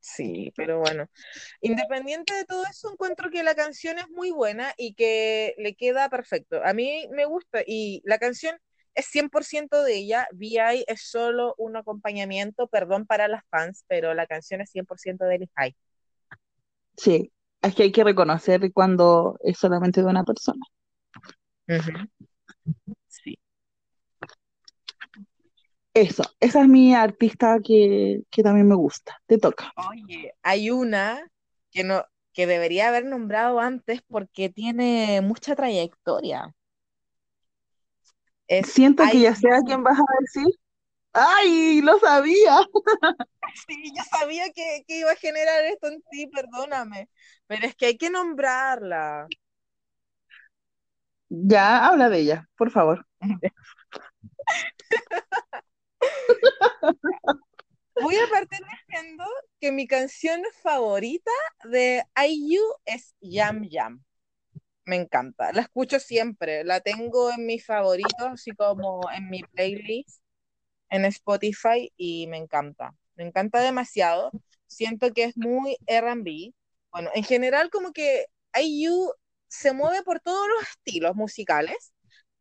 Sí, pero bueno, independiente de todo eso, encuentro que la canción es muy buena y que le queda perfecto. A mí me gusta y la canción es 100% de ella. VI es solo un acompañamiento, perdón para las fans, pero la canción es 100% de Lihai. Sí, es que hay que reconocer cuando es solamente de una persona. Sí. Eso, esa es mi artista que, que también me gusta. Te toca. Oye, hay una que no, que debería haber nombrado antes porque tiene mucha trayectoria. Es Siento que ya sé a quién vas a decir. ¡Ay! ¡Lo sabía! Sí, yo sabía que, que, iba a generar esto en ti, perdóname. Pero es que hay que nombrarla. Ya, habla de ella, por favor. Voy a partir diciendo que mi canción favorita de IU es Yam Yam. Me encanta, la escucho siempre, la tengo en mis favoritos, así como en mi playlist en Spotify y me encanta. Me encanta demasiado. Siento que es muy RB. Bueno, en general como que IU se mueve por todos los estilos musicales,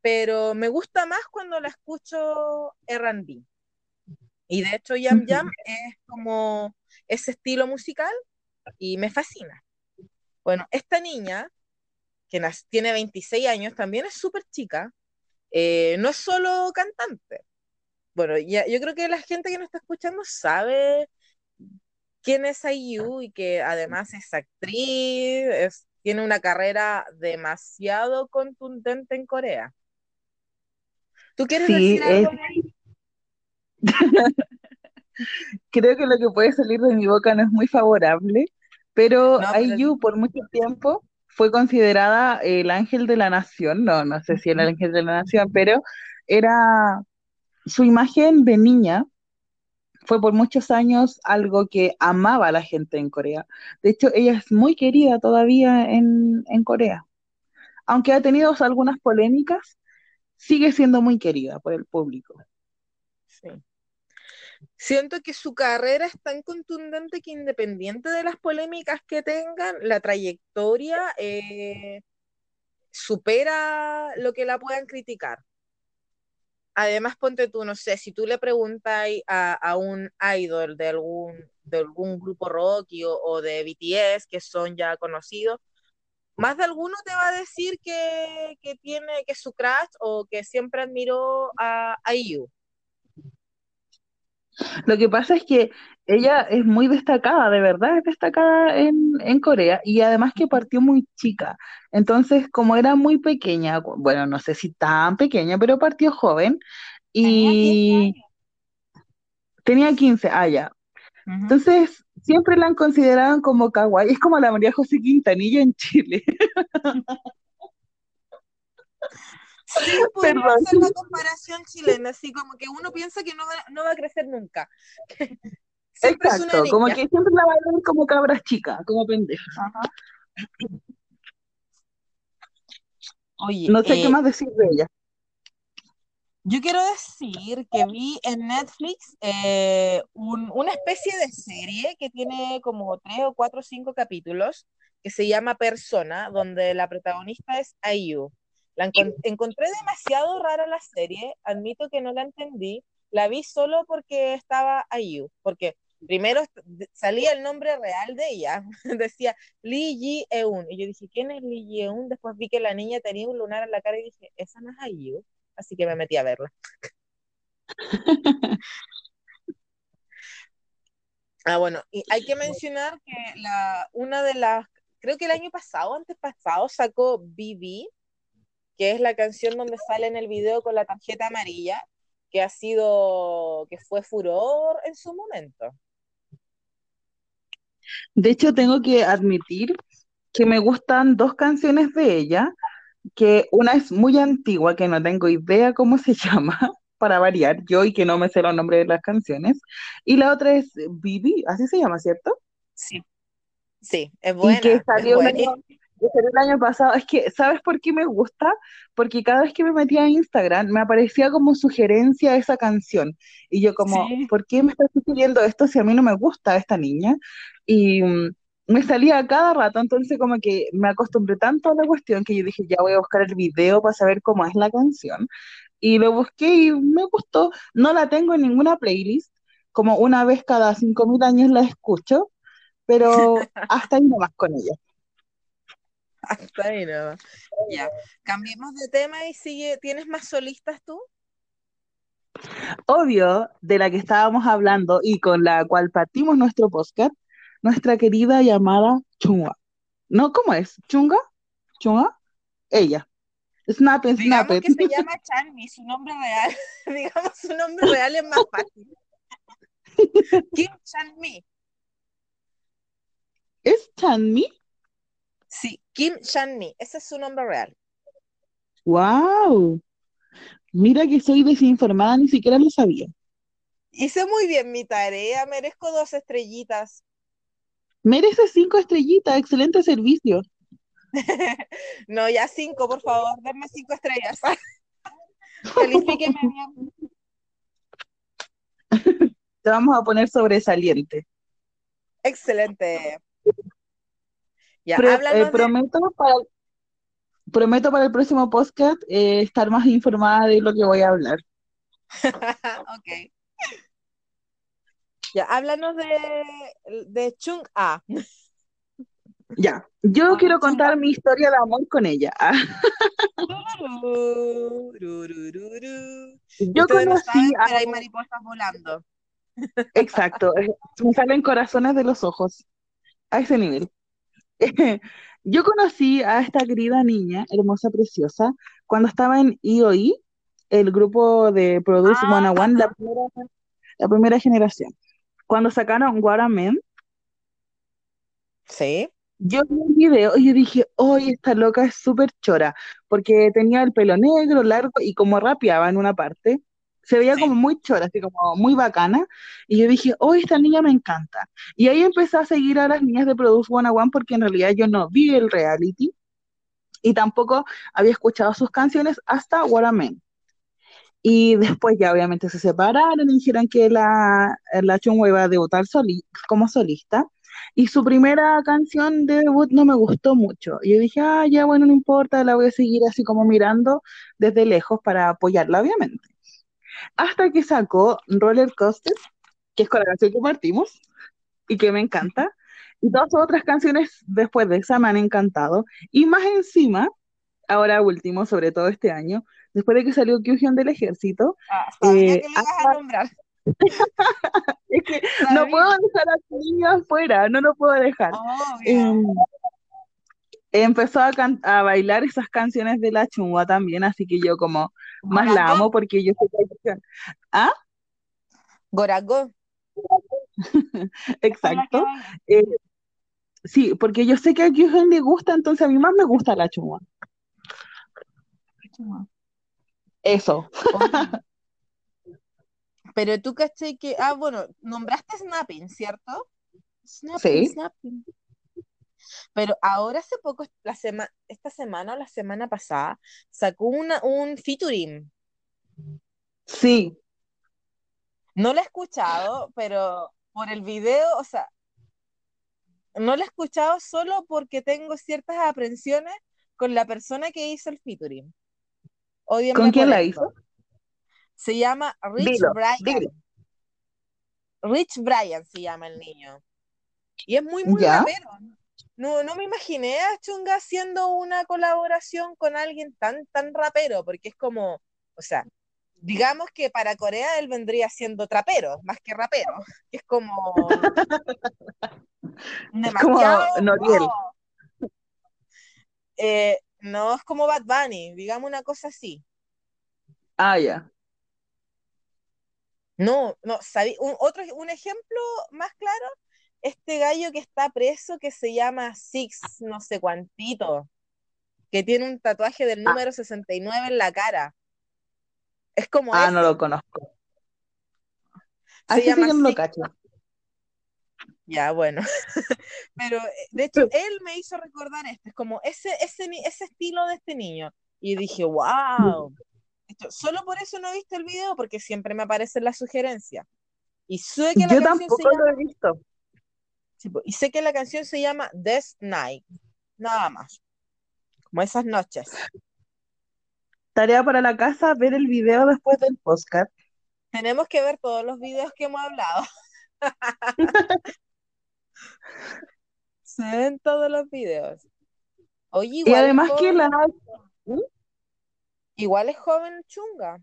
pero me gusta más cuando la escucho RB. Y de hecho Yam Yam es como ese estilo musical y me fascina. Bueno, esta niña, que tiene 26 años, también es súper chica, eh, no es solo cantante. Bueno, ya, yo creo que la gente que nos está escuchando sabe quién es IU y que además es actriz, tiene una carrera demasiado contundente en Corea. ¿Tú quieres decir algo Creo que lo que puede salir de mi boca no es muy favorable, pero IU por mucho tiempo fue considerada el ángel de la nación, no, no sé si era el ángel de la nación, pero era su imagen de niña fue por muchos años algo que amaba a la gente en Corea. De hecho, ella es muy querida todavía en, en Corea. Aunque ha tenido algunas polémicas, sigue siendo muy querida por el público. Sí. Siento que su carrera es tan contundente que independiente de las polémicas que tengan, la trayectoria eh, supera lo que la puedan criticar. Además, ponte tú, no sé, si tú le preguntas a, un idol de algún, de algún grupo rock o, de BTS, que son ya conocidos, más de alguno te va a decir que, tiene, que su crush o que siempre admiró a, a IU. Lo que pasa es que ella es muy destacada, de verdad es destacada en, en, Corea y además que partió muy chica. Entonces, como era muy pequeña, bueno, no sé si tan pequeña, pero partió joven y tenía 15, ah, ya. Entonces, siempre la han considerado como kawaii, es como la María José Quintanilla en Chile. Podemos hacer la comparación chilena, así como que uno piensa que no va, no va a crecer nunca. Exacto, como que siempre la va a ver como cabras chicas, como pendeja. Oye, no sé qué eh, más decir de ella. Yo quiero decir que vi en Netflix eh, una especie de serie que tiene como tres o cuatro o cinco capítulos que se llama Persona, donde la protagonista es Ayu. La encontré demasiado rara la serie, admito que no la entendí, la vi solo porque estaba Ayu, porque primero salía el nombre real de ella, decía Lee Ji Eun, y yo dije, ¿quién es Lee Ji Eun? Después vi que la niña tenía un lunar en la cara y dije, esa no es Ayu, así que me metí a verla. ah, bueno, y hay que mencionar que la, una de las, creo que el año pasado, antes pasado, sacó BB, que es la canción donde sale en el video con la tarjeta amarilla, que ha sido, que fue furor en su momento. De hecho, tengo que admitir que me gustan dos canciones de ella, que una es muy antigua, que no tengo idea cómo se llama, para variar, yo y que no me sé los nombres de las canciones, y la otra es Bibi, así se llama, ¿cierto? Sí, sí, es buena. Y que salió el año pasado. Es que, ¿sabes por qué me gusta? Porque cada vez que me metía a Instagram me aparecía como sugerencia esa canción. Y yo como, ¿por qué me estás sugiriendo esto si a mí no me gusta esta niña? Y mm, me salía cada rato, entonces como que me acostumbré tanto a la cuestión que yo dije, ya voy a buscar el video para saber cómo es la canción. Y lo busqué y me gustó. No la tengo en ninguna playlist, como una vez cada cinco mil años la escucho, pero hasta ahí nomás con ella. Hasta ahí. Ya. Cambiemos de tema y sigue. ¿Tienes más solistas tú? Obvio, de la que estábamos hablando y con la cual partimos nuestro podcast, nuestra querida llamada Chunga. ¿No? ¿Cómo es? ¿Chunga? ¿Chunga? Ella. Snap snap Digamos it. que se llama Chanmi, su nombre real. Digamos su nombre real es más fácil. Kim Chanmi. ¿Es Chanmi? Sí, Kim Chanmi. Ese es su nombre real. ¡Wow! Mira que soy desinformada, ni siquiera lo sabía. Hice muy bien mi tarea, merezco dos estrellitas. Merece cinco estrellitas, excelente servicio. No, ya cinco, por favor, denme cinco estrellas. Califíqueme bien. Te vamos a poner sobresaliente. Excelente. Ya, eh, de- prometo para, prometo para el próximo podcast eh, estar más informada de lo que voy a hablar. Ok. Ya, háblanos de, de Chung A. Ya, yo Ah, quiero sí. contar mi historia de amor con ella. Yo Ustedes no conocí saben, a... pero hay mariposas volando. Exacto, me salen corazones de los ojos, a ese nivel. Yo conocí a esta querida niña, hermosa, preciosa, cuando estaba en IOI, el grupo de Produce Ah, 101, la primera, la primera generación. Cuando sacaron What a Man, Sí. yo vi el video y yo dije, oye, esta loca es súper chora, porque tenía el pelo negro, largo, y como rapeaba en una parte, se veía Sí. como muy chora, así como muy bacana, y yo dije, oye, esta niña me encanta. Y ahí empecé a seguir a las niñas de Produce 101 porque en realidad yo no vi el reality, y tampoco había escuchado sus canciones hasta What a Man. Y después ya obviamente se separaron y dijeron que la, la Chungwa iba a debutar soli- como solista. Y su primera canción de debut no me gustó mucho. Y yo dije, ah, ya bueno, no importa, la voy a seguir así como mirando desde lejos para apoyarla, obviamente. Hasta que sacó Roller Coaster, que es con la canción que partimos y que me encanta. Y todas sus otras canciones después de esa me han encantado. Y más encima, ahora último, sobre todo este año, después de que salió Kyuhyun del ejército, Ah, Eh, que le ibas a nombrar. es que no puedo dejar a tu niño afuera, no lo puedo dejar. Em, empezó a, a bailar esas canciones de la chungua también, así que yo como más la amo porque yo sé que hay ¿Ah? Gorago. Exacto. Eh, sí, porque yo sé que a Kyuhyun le gusta, entonces a mí más me gusta la chungwa. Eso. Pero tú caché que, ah, bueno, nombraste Snapping, ¿cierto? Snapping, Sí. Snapping. Pero ahora hace poco, la sema- esta semana o la semana pasada, sacó una, un featuring. Sí, No lo he escuchado, pero por el video, o sea, no lo he escuchado solo porque tengo ciertas aprensiones con la persona que hizo el featuring. Ódienme ¿Con quién la esto. Se llama Rich Dilo, Brian. dilo. Rich Brian se llama el niño. Y es muy, muy rapero. No, no me imaginé a Chunga haciendo una colaboración con alguien tan, tan rapero, porque es como, o sea, digamos que para Corea él vendría siendo trapero, más que rapero. que Es como. Noriel. wow. Eh, no es como Bad Bunny, digamos una cosa así. Ah, ya. No, no, un, otro, un ejemplo más claro, este gallo que está preso que se llama Six, no sé cuantito, que tiene un tatuaje del Ah. número 69 en la cara. Es como Ah, no lo conozco. se Así sí llama que no lo cacho. Ya, bueno. Pero eh, de hecho, él me hizo recordar esto, es como ese, ese, ese estilo de este niño. Y dije, wow. Solo por eso no he visto el video, porque siempre me aparecen las sugerencias. Y sé que la Yo canción se tampoco llama lo he visto. Sí, y sé que la canción se llama Death Night, nada más. Como esas noches. Tarea para la casa, ver el video después del podcast. Tenemos que ver todos los videos que hemos hablado. Se ven todos los videos. Oye, Y igual es además que la... igual es joven Chunga.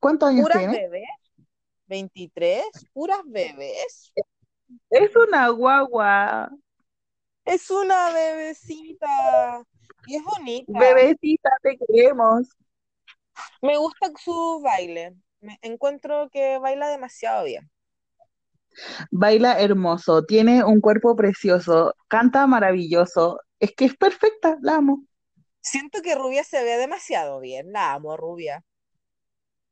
¿Cuántos años Puras tiene? bebés. 23, puras bebés. Es una guagua. Es una bebecita. Y es bonita. Bebecita, te queremos. Me gusta su baile. Me encuentro que baila demasiado bien. Baila hermoso, tiene un cuerpo precioso, canta maravilloso. Es que es perfecta, la amo. Siento que Rubia se ve demasiado bien. La amo, Rubia.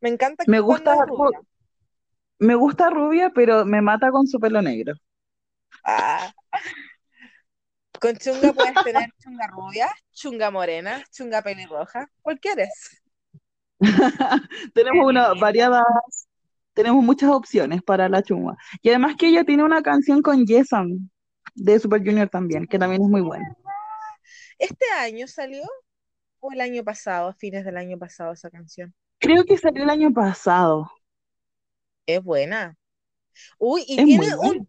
Me encanta Me cuando gusta, rubia. Me gusta rubia, pero me mata con su pelo negro. Ah. Con chunga puedes tener chunga rubia, chunga morena, chunga pelirroja. ¿Cuál quieres? Tenemos una variadas, tenemos muchas opciones para la chuma. Y además que ella tiene una canción con Jason de Super Junior también, que también es muy buena. ¿Este año salió? ¿O el año pasado, a fines del año pasado, esa canción? Creo que salió el año pasado. Es buena. Uy, y Es tiene un,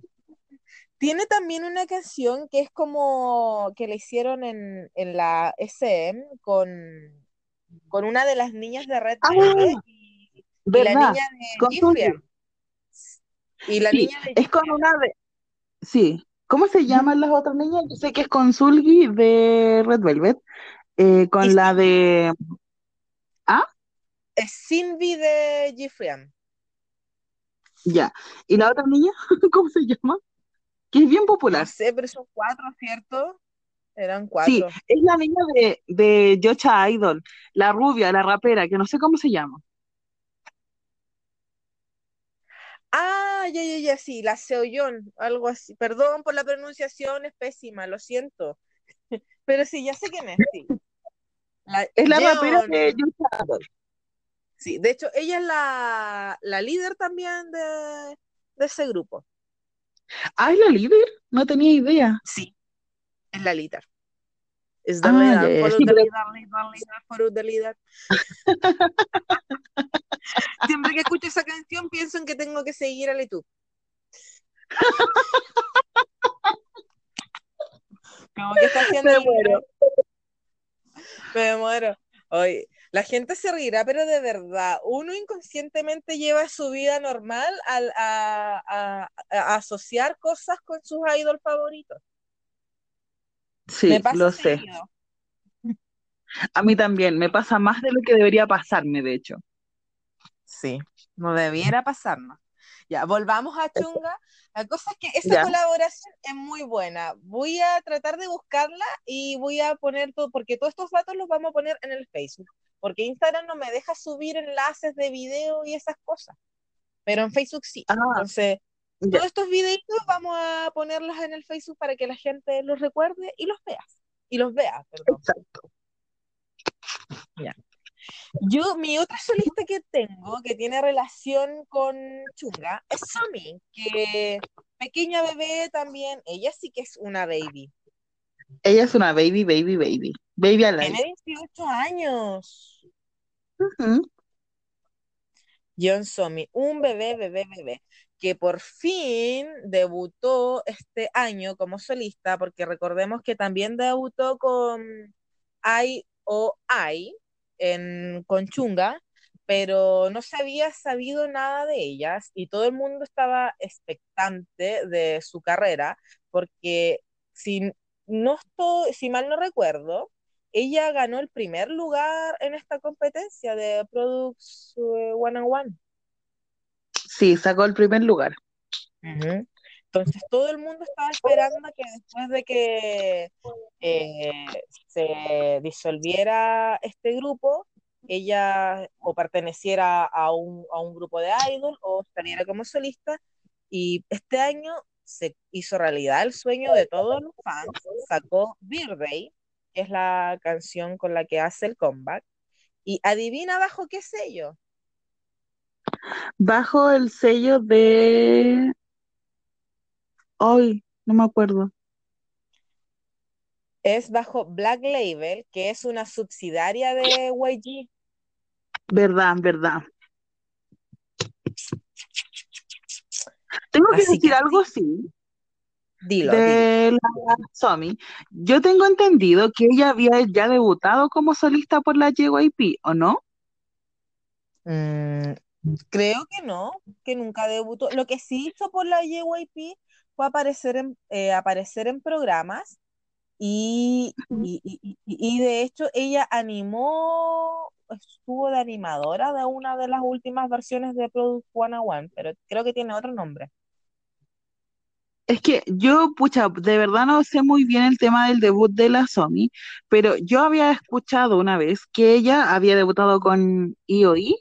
tiene también una canción que es como que le hicieron en, en la SM con, con una de las niñas de Red Ah, Velvet y, y la niña de Con. Y la Sí, niña de es con una de... Sí. ¿Cómo se llaman las otras niñas? Yo sé que es con Sulgi de Red Velvet, eh, con Y la de... Ah, es Cindy de Gifriam. Ya. ¿Y la otra niña? ¿Cómo se llama? Que es bien No popular. sé, pero son cuatro, ¿cierto? Eran Sí, cuatro. es la niña de, de Yocha Idol, la rubia, la rapera, que no sé cómo se llama. Ah, ya, ya, ya, sí, la Seoyeon, algo así. Perdón por la pronunciación, es pésima, lo siento. Pero sí, ya sé quién es, sí. La Es la rapera de Yocha Idol. Sí, de hecho, ella es la, la líder también de, de ese grupo. Ah, ¿es la líder? No tenía idea. Sí, es la líder. Es Ah, sí, pero leader, follow the leader. Siempre que escucho esa canción pienso en que tengo que seguir a YouTube. Como que está haciendo me muero. Me muero. Oye, la gente se reirá, pero de verdad, uno inconscientemente lleva su vida normal al, a, a- a asociar cosas con sus idols favoritos. Me Sí, pasa lo sé. A mí también, me pasa más de lo que debería pasarme, de hecho. Sí, no debiera pasarnos. Ya, volvamos a Chunga. La cosa es que esa Ya. colaboración es muy buena. Voy a tratar de buscarla y voy a poner todo, porque todos estos datos los vamos a poner en el Facebook, porque Instagram no me deja subir enlaces de video y esas cosas, pero en Facebook sí. Ah, Entonces, todos estos videitos vamos a ponerlos en el Facebook para que la gente los recuerde y los vea. Y los vea, perdón. Exacto. Ya. Yo, mi otra solista que tengo, que tiene relación con Chunga, es Somi, que pequeña bebé también, ella sí que es una baby. Ella es una baby, baby, baby. Baby alive. Tiene 18 años. John Somi, un bebé, bebé, bebé, que por fin debutó este año como solista, porque recordemos que también debutó con I o I en con Chunga, pero no se había sabido nada de ellas y todo el mundo estaba expectante de su carrera, porque si no estoy, si mal no recuerdo, ella ganó el primer lugar en esta competencia de Products One and One. Sí, sacó el primer lugar. Entonces todo el mundo estaba esperando que después de que eh, se disolviera este grupo, ella o perteneciera a un, a un grupo de idol o saliera como solista. Y este año se hizo realidad el sueño de todos los fans, sacó Birthday, que es la canción con la que hace el comeback. Y adivina bajo qué sello. Bajo el sello de... Ay, no me acuerdo. Es bajo Black Label, que es una subsidiaria de YG. Verdad, verdad. Tengo que Así decir que algo, sí, dilo. de la Somi. Yo tengo entendido que ella había ya debutado como solista por la JYP, ¿o no? Mm, Creo que no, que nunca debutó. Lo que sí hizo por la JYP fue aparecer en, eh, aparecer en programas y, y, y, y, de hecho ella animó, estuvo de animadora de una de las últimas versiones de Product 101, pero creo que tiene otro nombre. Es que yo, pucha, de verdad no sé muy bien el tema del debut de la Somi, pero yo había escuchado una vez que ella había debutado con IOI,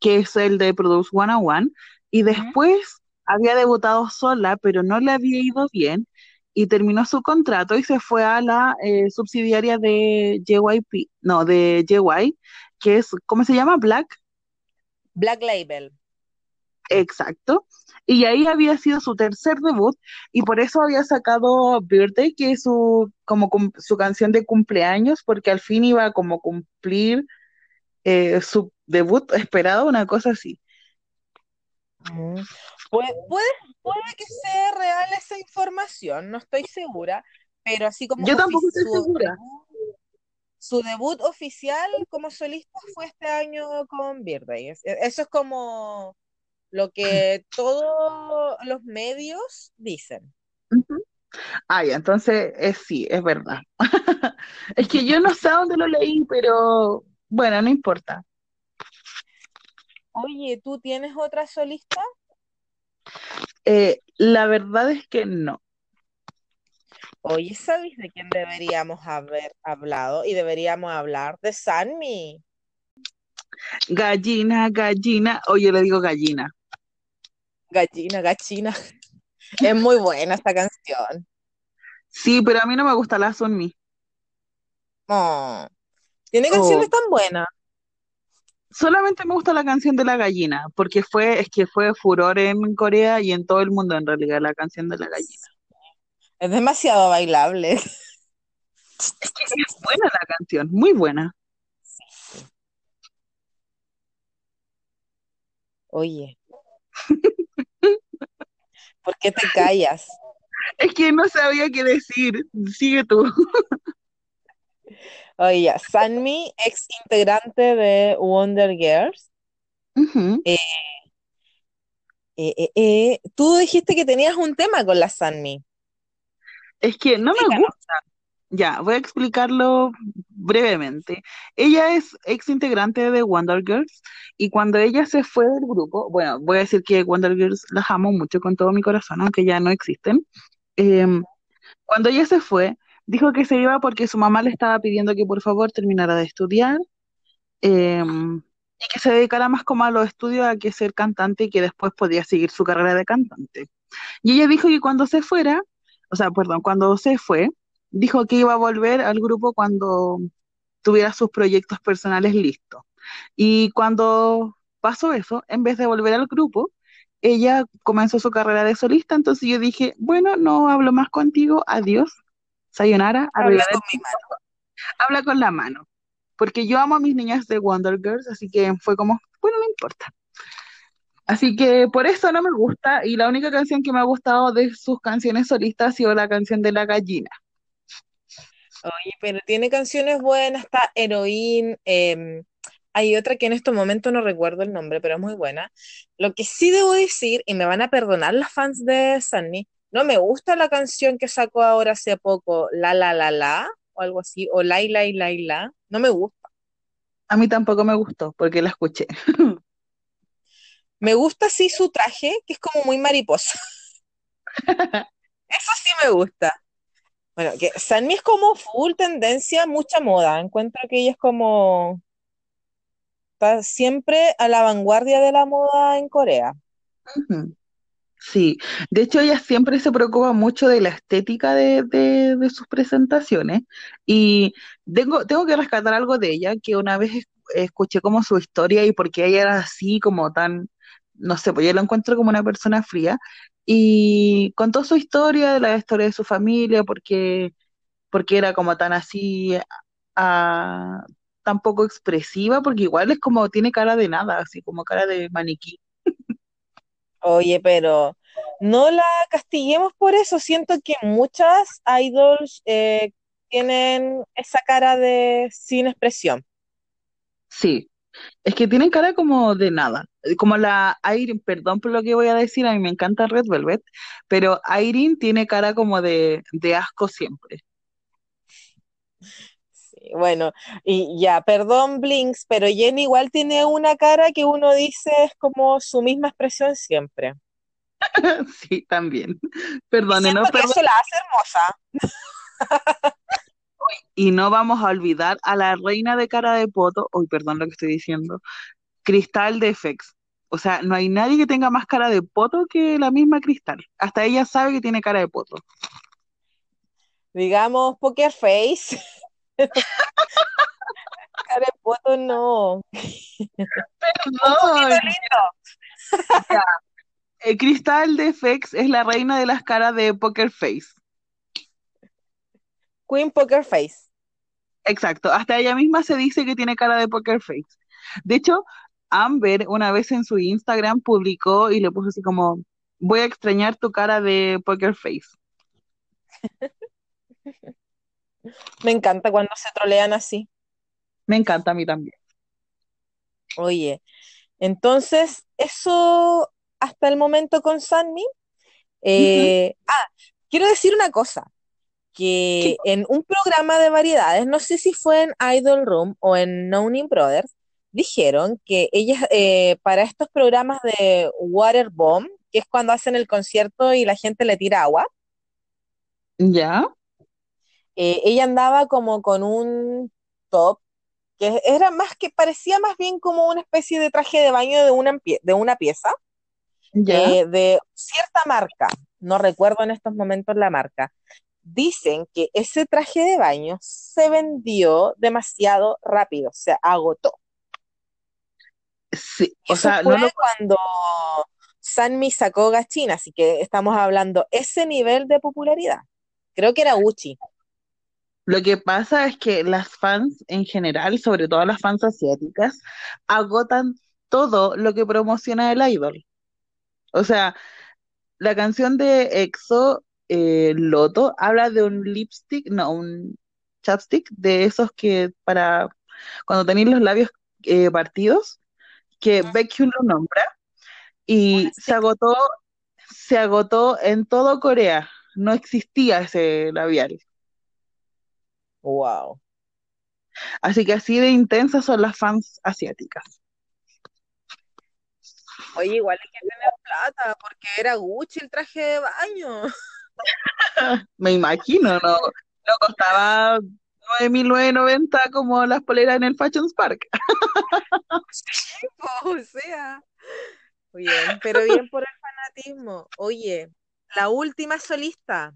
que es el de Produce 101, y después había debutado sola, pero no le había ido bien, y terminó su contrato y se fue a la eh, subsidiaria de JYP, no, de JY, que es, ¿cómo se llama? Black. Black Label. Exacto. Y ahí había sido su tercer debut y por eso había sacado Birthday, que es su, como su canción de cumpleaños, porque al fin iba a como cumplir eh, su debut esperado, una cosa así. Mm. Puede, puede, que sea real esa información, no estoy segura, pero así como Yo tampoco estoy segura. su debut oficial como solista fue este año con Birthday. Eso es como lo que todos los medios dicen. Ay, entonces es, sí, es verdad. es que yo no sé dónde lo leí, pero bueno, no importa. Oye, ¿tú tienes otra solista? Eh, la verdad es que no. Oye, ¿sabes de quién deberíamos haber hablado? Y deberíamos hablar de Sanmi. Gallina, gallina. Oye, le digo gallina. Gallina, gallina. Es muy buena esta canción. Sí, pero a mí no me gusta la Sunmi. Oh. Tiene canciones oh. tan buenas. Solamente me gusta la canción de la gallina, porque fue, es que fue furor en Corea y en todo el mundo en realidad la canción de la gallina. Es demasiado bailable. Es que es buena la canción, muy buena. Oye, ¿por qué te callas? Es que no sabía qué decir. Sigue tú. Oye, Sanmi, ex integrante de Wonder Girls. Eh, eh, eh, tú dijiste que tenías un tema con la Sanmi. Es que no me gusta. Ya, voy a explicarlo brevemente. Ella es ex integrante de Wonder Girls y cuando ella se fue del grupo, bueno, voy a decir que Wonder Girls las amo mucho con todo mi corazón, aunque ya no existen. Em, cuando ella se fue, Dijo que se iba porque su mamá le estaba pidiendo que por favor terminara de estudiar em, y que se dedicara más como a los estudios a que ser cantante y que después podía seguir su carrera de cantante. Y ella dijo que cuando se fuera, o sea, perdón, cuando se fue, dijo que iba a volver al grupo cuando tuviera sus proyectos personales listos. Y cuando pasó eso, en vez de volver al grupo, ella comenzó su carrera de solista, entonces yo dije, bueno, no hablo más contigo, adiós, Sayonara, habla con mi mano. Habla con la mano. Porque yo amo a mis niñas de Wonder Girls, así que fue como, bueno, no importa. Así que por eso no me gusta, y la única canción que me ha gustado de sus canciones solistas ha sido la canción de la gallina. Oye, pero tiene canciones buenas, está Heroín, em, hay otra que en este momento no recuerdo el nombre, pero es muy buena. Lo que sí debo decir, y me van a perdonar las fans de Sunny, no me gusta la canción que sacó ahora hace poco, La La La La, o algo así, o La La La La, no me gusta. A mí tampoco me gustó, porque la escuché. me gusta sí su traje, que es como muy mariposa. Eso sí me gusta. Bueno, que Sanmi es como full tendencia, mucha moda. Encuentro que ella es como. Está siempre a la vanguardia de la moda en Corea. Sí, de hecho ella siempre se preocupa mucho de la estética de, de, sus presentaciones y tengo, tengo que rescatar algo de ella, que una vez escuché como su historia y por qué ella era así como tan, no sé, pues yo la encuentro como una persona fría y contó su historia, la historia de su familia, porque, porque era como tan así, ah, tan poco expresiva, porque igual es como tiene cara de nada, así como cara de maniquí. Oye, pero no la castiguemos por eso. Siento que muchas idols eh, tienen esa cara de sin expresión. Sí, Es que tienen cara como de nada. Como la Irene, perdón por lo que voy a decir, a mí me encanta Red Velvet, pero Irene tiene cara como de, de asco siempre. Bueno, y ya, perdón Blinks, pero Jenny igual tiene una cara que uno dice es como su misma expresión siempre. Sí, también. Perdónenos, perdón. eso la hace hermosa. Y no vamos a olvidar a la reina de cara de poto, uy, perdón lo que estoy diciendo, Cristal de FX. O sea, no hay nadie que tenga más cara de poto que la misma Cristal. Hasta ella sabe que tiene cara de poto. Digamos, Poker Face. Cara de poto no. Perdón. lindo. Eh, Cristal de FX es la reina de las caras de Poker Face. Queen Poker Face. Exacto, hasta ella misma se dice que tiene cara de Poker Face. De hecho, Amber una vez en su Instagram publicó y le puso así como, voy a extrañar tu cara de Poker Face. Me encanta cuando se trolean así. Me encanta a mí también. Oye, entonces, eso hasta el momento con Sanmi. Eh, ah, quiero decir una cosa, ¿Qué que en un programa de variedades, no sé si fue en Idol Room o en No Name Brothers, dijeron que ellas, eh, para estos programas de Water Bomb, que es cuando hacen el concierto y la gente le tira agua, ¿Ya? Eh, ella andaba como con un top que era más que, parecía más bien como una especie de traje de baño de una, de una pieza, eh, de cierta marca, no recuerdo en estos momentos la marca. Dicen que ese traje de baño se vendió demasiado rápido, se agotó. Sí, o eso sea, fue no lo, cuando Sanmi sacó Gachina, así que estamos hablando ese nivel de popularidad. Creo que era Gucci. Lo que pasa es que las fans en general, sobre todo las fans asiáticas, agotan todo lo que promociona el idol. O sea, la canción de EXO, eh, Loto, habla de un lipstick, no, un chapstick, de esos que para cuando tenéis los labios eh, partidos, que Baekhyun lo nombra, y se agotó, se agotó en todo Corea. No existía ese labial. Wow. Así que así de intensas son las fans asiáticas. Oye, igual hay que tener plata, porque era Gucci el traje de baño. Me imagino, no, no costaba 9.990 como las poleras en el Fashion Spark. O sea, bien, pero bien por el fanatismo. Oye, la última solista,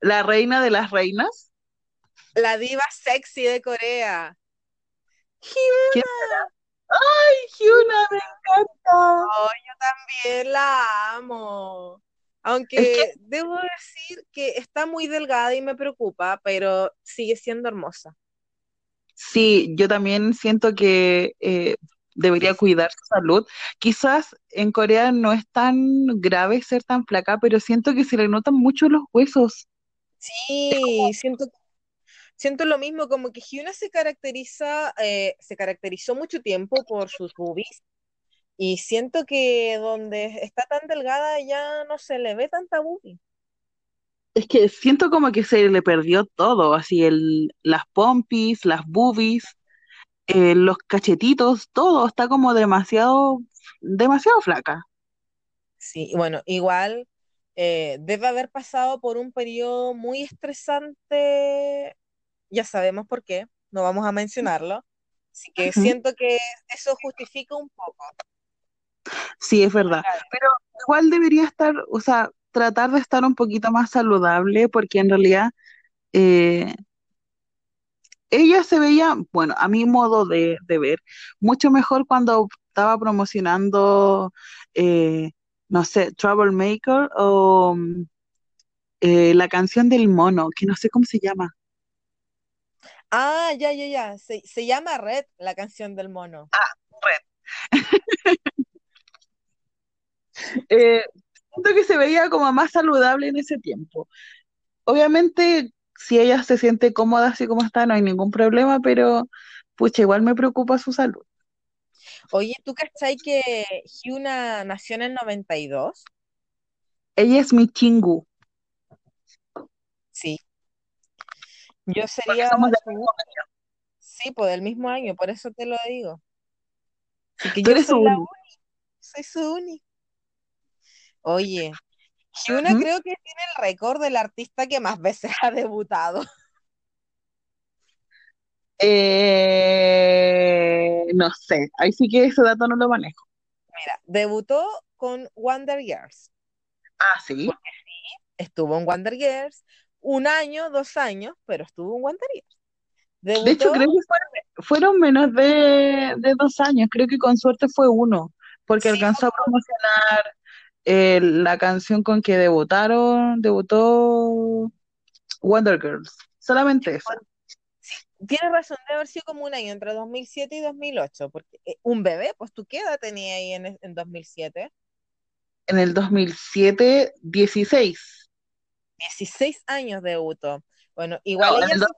La reina de las reinas. La diva sexy de Corea. Hyuna. ¡Ay, Hyuna, me encanta! Oh, yo también la amo. Es que Aunque debo decir que está muy delgada y me preocupa, pero sigue siendo hermosa. sí, yo también siento que eh, debería cuidar su salud. Quizás en Corea no es tan grave ser tan flaca, pero siento que se le notan mucho los huesos. Sí, siento, siento lo mismo, como que Hyuna se caracteriza, eh, se caracterizó mucho tiempo por sus boobies y siento que donde está tan delgada ya no se le ve tanta boobie. Es que siento como que se le perdió todo, así el, las pompis, las boobies, eh, los cachetitos, todo está como demasiado, demasiado flaca. Sí, bueno, igual eh, debe haber pasado por un periodo muy estresante, ya sabemos por qué, no vamos a mencionarlo, así que siento que eso justifica un poco. Sí, es verdad. Claro. Pero igual debería estar, o sea, tratar de estar un poquito más saludable, porque en realidad eh, ella se veía, bueno, a mi modo de, de ver, mucho mejor cuando estaba promocionando, eh, no sé, Troublemaker o mm, eh, la canción del mono, que no sé cómo se llama. Ah, ya, ya, ya, se, se llama Red, la canción del mono. Eh, siento que se veía como más saludable en ese tiempo. Obviamente, si ella se siente cómoda así como está, no hay ningún problema, pero pucha, igual me preocupa su salud. Oye, ¿tú cachai que Hyuna nació en el 92? Ella es mi chingu. Sí. Yo Porque sería somos del su... mismo año. Sí, pues del mismo año, por eso te lo digo. Así que Tú yo eres su soy la uni. uni, soy su uni. Oye, Hyuna Ujú. creo que tiene el récord del artista que más veces ha debutado. Eh, no sé, ahí sí que ese dato no lo manejo. Mira, debutó con Wonder Girls. Ah, sí. Estuvo en Wonder Girls un año, dos años, pero estuvo en Girls. De hecho, creo que fueron, fueron menos de, de dos años, creo que con suerte fue uno, porque sí, alcanzó a promocionar eh, la canción con que debutaron, debutó Wonder Girls, solamente esa. tienes razón de haber sido como un año entre 2007 y 2008, porque eh, un bebé, pues tú qué edad tenías ahí en, en 2007? En el 2007, 16. 16 años debutó. Bueno, igual No, ella el salió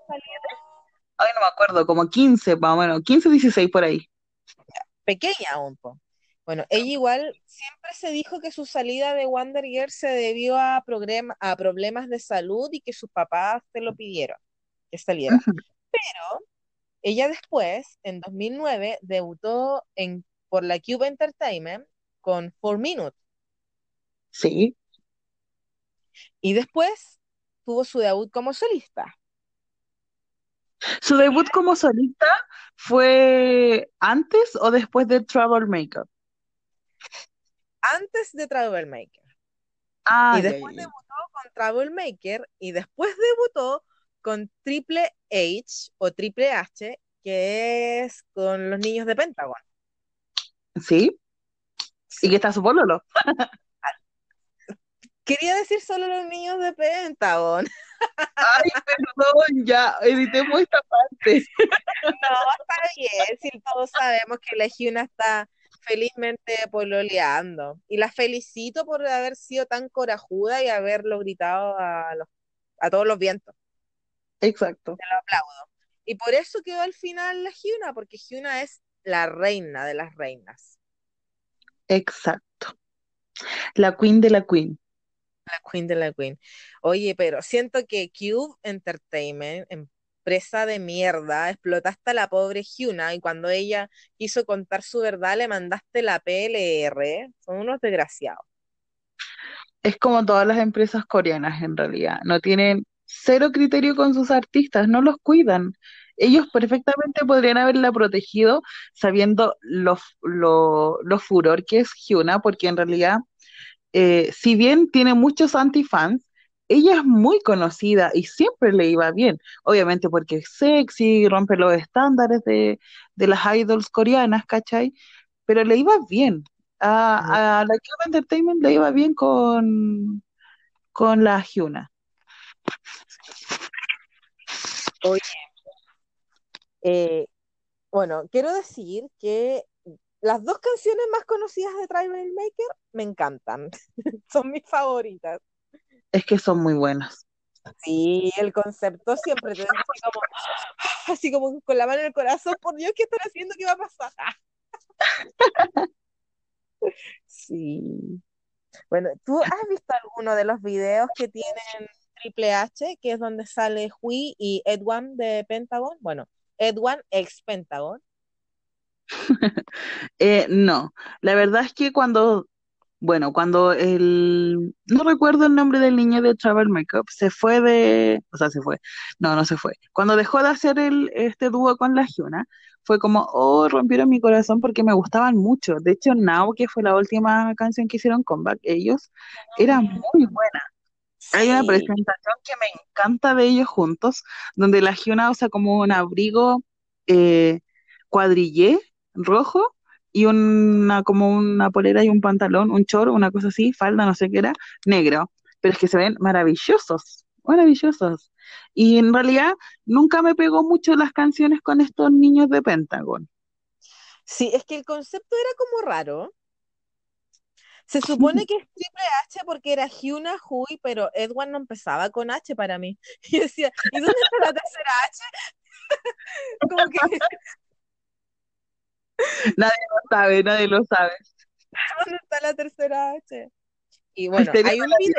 ay, no me acuerdo, como 15 más o menos, 15, 16 por ahí. pequeña aún, po. Bueno, ella igual siempre se dijo que su salida de Wonder Girl se debió a, a problemas de salud y que sus papás se lo pidieron que saliera. Pero ella después, en 2009, debutó en, por la Cube Entertainment con Four Minutes Sí. Y después tuvo su debut como solista. ¿Su debut como solista fue antes o después de Trouble Makeup? Antes de Troublemaker. Ah, y después debutó con Troublemaker y después debutó con Triple H o Triple H, que es con los niños de Pentagon. Sí, y que está su pololo. Quería decir solo los niños de Pentagon. Ay, perdón, ya, editemos esta parte. No, está bien, si todos sabemos que la Hyuna está felizmente pololeando. Y la felicito por haber sido tan corajuda y haberlo gritado a, los- a todos los vientos. Exacto. Te lo aplaudo. Y por eso quedó al final la Hyuna, porque Hyuna es la reina de las reinas. Exacto. La queen de la queen. La queen de la queen. Oye, pero siento que Cube Entertainment, empresa de mierda, explotaste a la pobre Hyuna y cuando ella quiso contar su verdad le mandaste la PLR. Son unos desgraciados. Es como todas las empresas coreanas en realidad. No tienen cero criterio con sus artistas, no los cuidan. Ellos perfectamente podrían haberla protegido sabiendo lo, lo, furor que es Hyuna, porque en realidad, eh, si bien tiene muchos antifans, ella es muy conocida y siempre le iba bien. Obviamente porque es sexy, rompe los estándares de, de las idols coreanas, ¿cachai? Pero le iba bien. A, a la Cube Entertainment le iba bien con, con la Hyuna. Oye, eh, bueno, quiero decir que las dos canciones más conocidas de Tribal Maker me encantan. Son mis favoritas. Es que son muy buenas. Sí, el concepto siempre te así como, así como con la mano en el corazón, por Dios, ¿qué están haciendo? ¿Qué va a pasar? Sí. Bueno, ¿tú has visto alguno de los videos que tienen Triple H, que es donde sale Hui y Edwan de Pentagon? Bueno, Edwan ex Pentagon. Eh, no, la verdad es que cuando, bueno, cuando el, no recuerdo el nombre del niño de Travel Makeup, se fue de, o sea, se fue, no, no se fue. Cuando dejó de hacer el, este dúo con la Hyuna, fue como, oh, rompieron mi corazón porque me gustaban mucho. De hecho, Now, que fue la última canción que hicieron comeback, ellos, era muy buena. Hay una presentación que me encanta de ellos juntos, donde la Hyuna usa como un abrigo eh, cuadrillé rojo y una como una polera y un pantalón, un short, una cosa así, falda, no sé qué era, negro. Pero es que se ven maravillosos, maravillosos. Y en realidad nunca me pegó mucho las canciones con estos niños de Pentagon. Sí, es que el concepto era como raro. Se supone que es Triple H porque era Hyuna, Hui, pero Edward no empezaba con H para mí. Y decía, ¿y dónde está la tercera H? Como que Nadie lo sabe, nadie lo sabe. ¿Dónde está la tercera H? Y bueno, hay un video,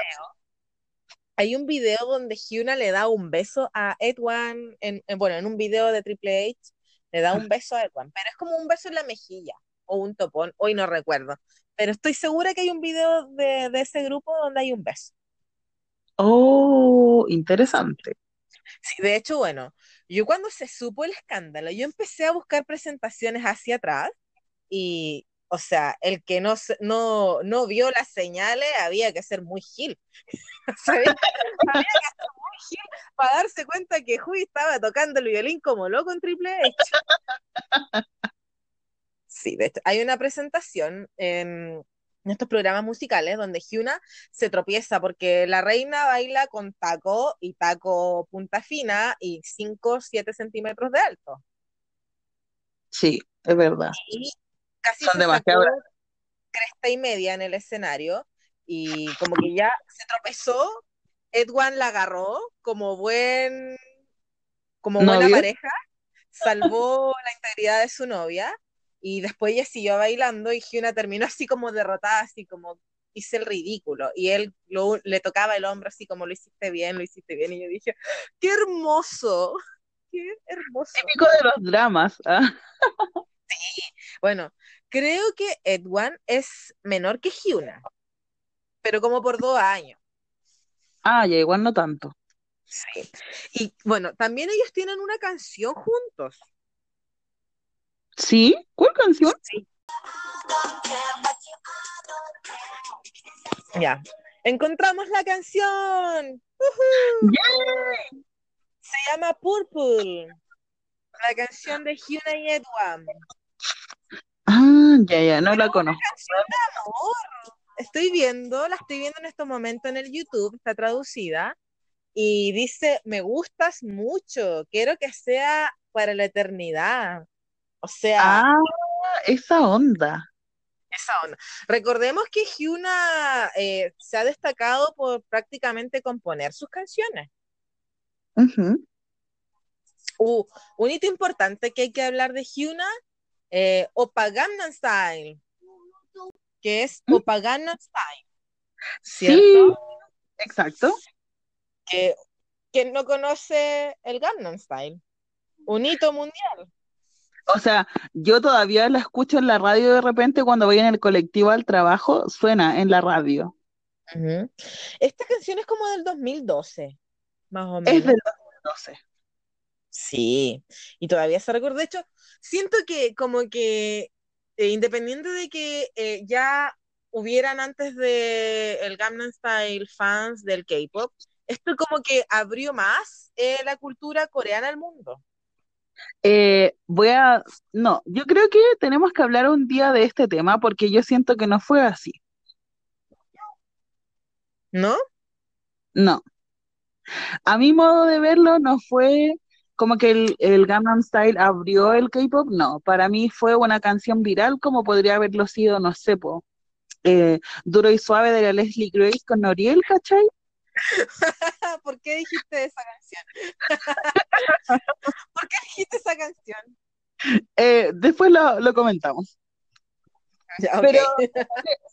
hay un video donde Hyuna le da un beso a Edwan, en, en- bueno, en un video de Triple H, le da un beso a Edwan, pero es como un beso en la mejilla, o un topón, hoy no recuerdo, pero estoy segura que hay un video de, de ese grupo donde hay un beso. Oh, interesante. Sí, de hecho, bueno, yo cuando se supo el escándalo, yo empecé a buscar presentaciones hacia atrás y, o sea, el que no, no, no vio las señales había que ser muy gil. Había que ser muy gil para darse cuenta que Hui estaba tocando el violín como loco en Triple H. Sí, de hecho, hay una presentación en, en estos programas musicales donde Hyuna se tropieza porque la reina baila con taco y taco punta fina y 5 7 centímetros de alto. Sí, es verdad. Y casi Son demasiado cresta y media en el escenario y como que ya se tropezó, Edwan la agarró como buen, como buena ¿Novio? pareja, salvó la integridad de su novia y después ella siguió bailando y Hyuna terminó así como derrotada, así como hice el ridículo y él lo- le tocaba el hombro así como lo hiciste bien, lo hiciste bien y yo dije, qué hermoso, qué hermoso. Típico de los dramas. ¿ah? Bueno, creo que Edwan es menor que Hyuna, pero como por dos años. Ah, ya, igual no tanto. Sí. Y bueno, también ellos tienen una canción juntos. ¿Sí? ¿Cuál canción? Sí. Ya. Encontramos la canción. ¡Uhú! ¡Yay! Se llama Purple. La canción de Hyuna y Edwan. Ah, ya, ya, no la conozco. Canción de amor. Estoy viendo, la estoy viendo en este momento en el YouTube, está traducida. Y dice, me gustas mucho, quiero que sea para la eternidad. O sea, Ah, esa onda. esa onda. Recordemos que Hyuna eh, se ha destacado por prácticamente componer sus canciones. Uh, un hito importante que hay que hablar de Hyuna, eh, Oppa Gangnam Style, que es ¿Mm? Oppa Gangnam Style, Sí, ¿cierto? exacto. Que quien no conoce el Gangnam Style, un hito mundial. O sea, yo todavía la escucho en la radio de repente cuando voy en el colectivo al trabajo, suena en la radio. Esta canción es como del 2012, más o Es menos. del 2012. Sí, y todavía se recuerda. De hecho, siento que como que eh, independiente de que eh, ya hubieran antes de el Gangnam Style fans del K-pop, esto como que abrió más eh, la cultura coreana al mundo, Eh, voy a, no, yo creo que tenemos que hablar un día de este tema porque yo siento que no fue así. ¿no? No, a mi modo de verlo no fue como que el, el Gangnam Style abrió el K-pop, no, para mí fue una canción viral como podría haberlo sido, no sé, po, eh, Duro y Suave de la Leslie Grace con Noriel, ¿cachai? ¿Por qué dijiste esa canción? ¿Por qué dijiste esa canción? Eh, después lo, lo comentamos. Ya, ok. Pero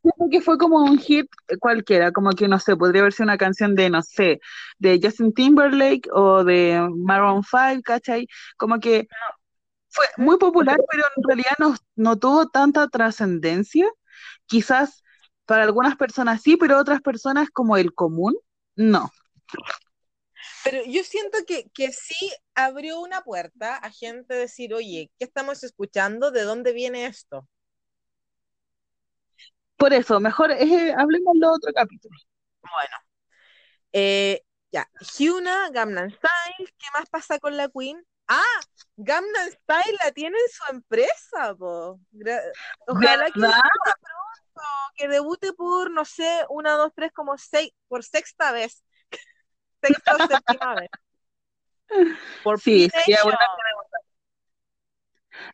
siento que fue como un hit cualquiera, como que no sé, podría haber sido una canción de, no sé, de Justin Timberlake o de Maroon 5, ¿cachai? Como que fue muy popular, pero en realidad no, no tuvo tanta trascendencia. Quizás para algunas personas sí, pero otras personas como el común, no. Pero yo siento que, que sí abrió una puerta a gente decir, oye, ¿qué estamos escuchando? ¿De dónde viene esto? Por eso, mejor eh, hablemos de otro capítulo. Bueno, eh, ya, Hyuna, Gangnam Style, ¿qué más pasa con la Queen? Ah, Gangnam Style la tiene en su empresa, po. Ojalá que que debute por, no sé, una, dos, tres, como seis, por sexta vez. Sexta o séptima vez. Por Sí, sería Nation. bueno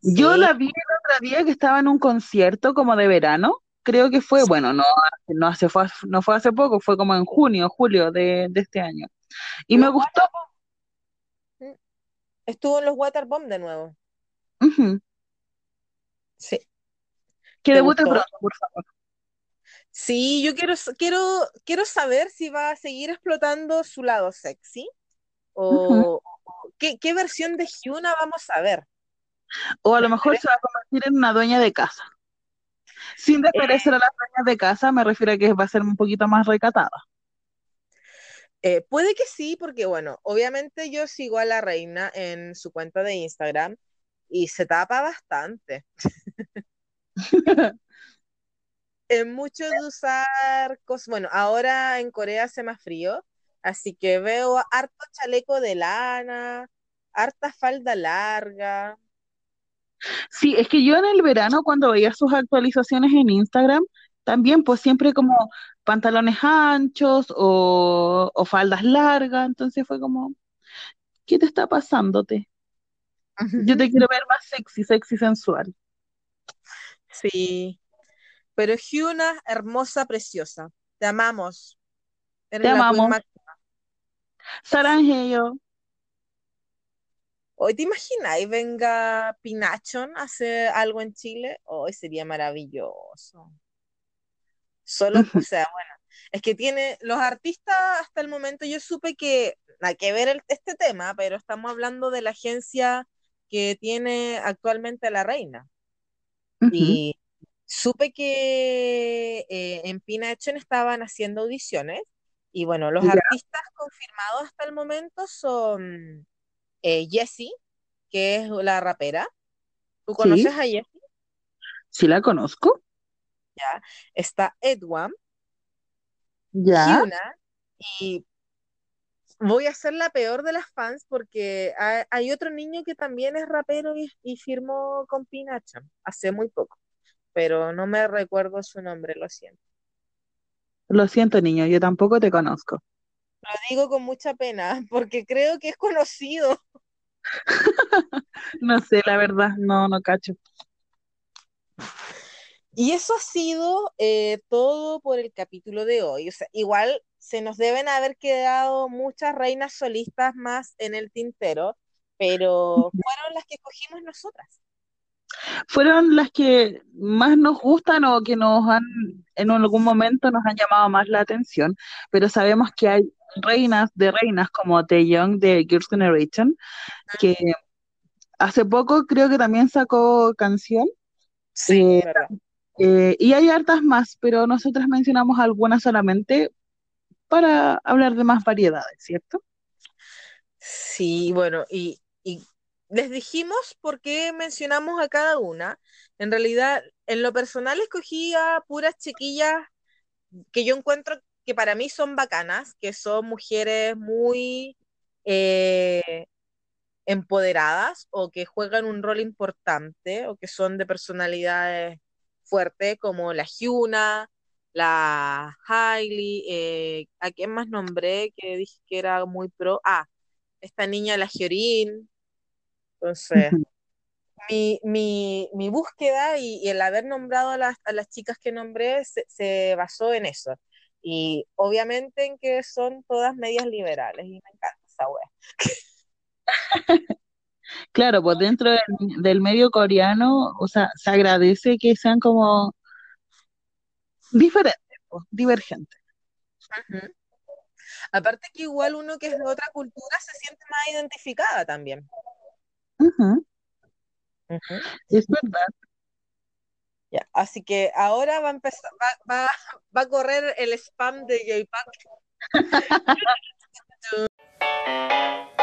Yo Sí. la vi el otro día que estaba en un concierto como de verano, creo que fue, bueno, no, no, hace, fue, no fue hace poco, fue como en junio, julio de, de este año. Y me gustó, Estuvo en los Waterbomb de nuevo. Sí. Que ¿Te debute gustó? pronto, por favor. Sí, yo quiero, quiero, quiero saber si va a seguir explotando su lado sexy o qué, qué versión de Hyuna vamos a ver. O a lo mejor se va a convertir en una dueña de casa. Sin Eh, desmerecer a las dueñas de casa, me refiero a que va a ser un poquito más recatada. Eh, puede que sí, porque bueno, obviamente yo sigo a la reina en su cuenta de Instagram y se tapa bastante. Es mucho de usar cosas. Bueno, ahora en Corea hace más frío, así que veo harto chaleco de lana, harta falda larga. Sí, es que yo en el verano, cuando veía sus actualizaciones en Instagram, también pues siempre como pantalones anchos o, o faldas largas, entonces fue como, ¿qué te está pasándote? Yo te quiero ver más sexy, sexy, sensual. Sí, pero Hyuna, hermosa, preciosa. Te amamos. Eres Te amamos. Saranjeyo. Hoy te imagináis venga Pinachon a hacer algo en Chile, hoy sería maravilloso. Solo, o sea, bueno, es que tiene los artistas hasta el momento, yo supe que, hay que ver el- este tema, pero estamos hablando de la agencia que tiene actualmente a la reina. Y supe que eh, en Pinachon estaban haciendo audiciones. Y bueno, los Ya. artistas confirmados hasta el momento son eh, Jessie, que es la rapera. ¿Tú Sí, conoces a Jessie? sí la conozco. Ya. Está Edwam, Ya. Hyuna, y voy a ser la peor de las fans porque hay, hay otro niño que también es rapero y, y firmó con Pinachon hace muy poco, pero no me recuerdo su nombre, lo siento. Lo siento, niño, yo tampoco te conozco. Lo digo con mucha pena porque creo que es conocido. No sé, la verdad, no, no cacho. Y eso ha sido eh, todo por el capítulo de hoy. O sea, igual se nos deben haber quedado muchas reinas solistas más en el tintero, pero fueron las que escogimos nosotras. Fueron las que más nos gustan o que nos han, en algún momento nos han llamado más la atención, pero sabemos que hay reinas de reinas como Taeyong de Girls' Generation, que hace poco creo que también sacó canción, Sí, eh, eh, y hay hartas más, pero nosotras mencionamos algunas solamente para hablar de más variedades, ¿cierto? Sí, bueno, y les dijimos por qué mencionamos a cada una. En realidad, en lo personal escogí a puras chiquillas que yo encuentro que para mí son bacanas, que son mujeres muy eh, empoderadas o que juegan un rol importante o que son de personalidades fuertes, como la Hyuna, la Hailey, eh, ¿a quién más nombré que dije que era muy pro? Ah, esta niña, la Hyorin. Entonces, mi, mi, mi búsqueda y, y el haber nombrado a las, a las chicas que nombré se, se basó en eso. Y obviamente en que son todas medias liberales y me encanta esa wea. Claro, pues dentro del, del medio coreano, o sea, se agradece que sean como diferentes, pues, divergentes. Aparte que igual uno que es de otra cultura se siente más identificada también. Ujú. Es verdad. Ya, Así que ahora va a empezar, va, va, va a correr el spam de J-Pack.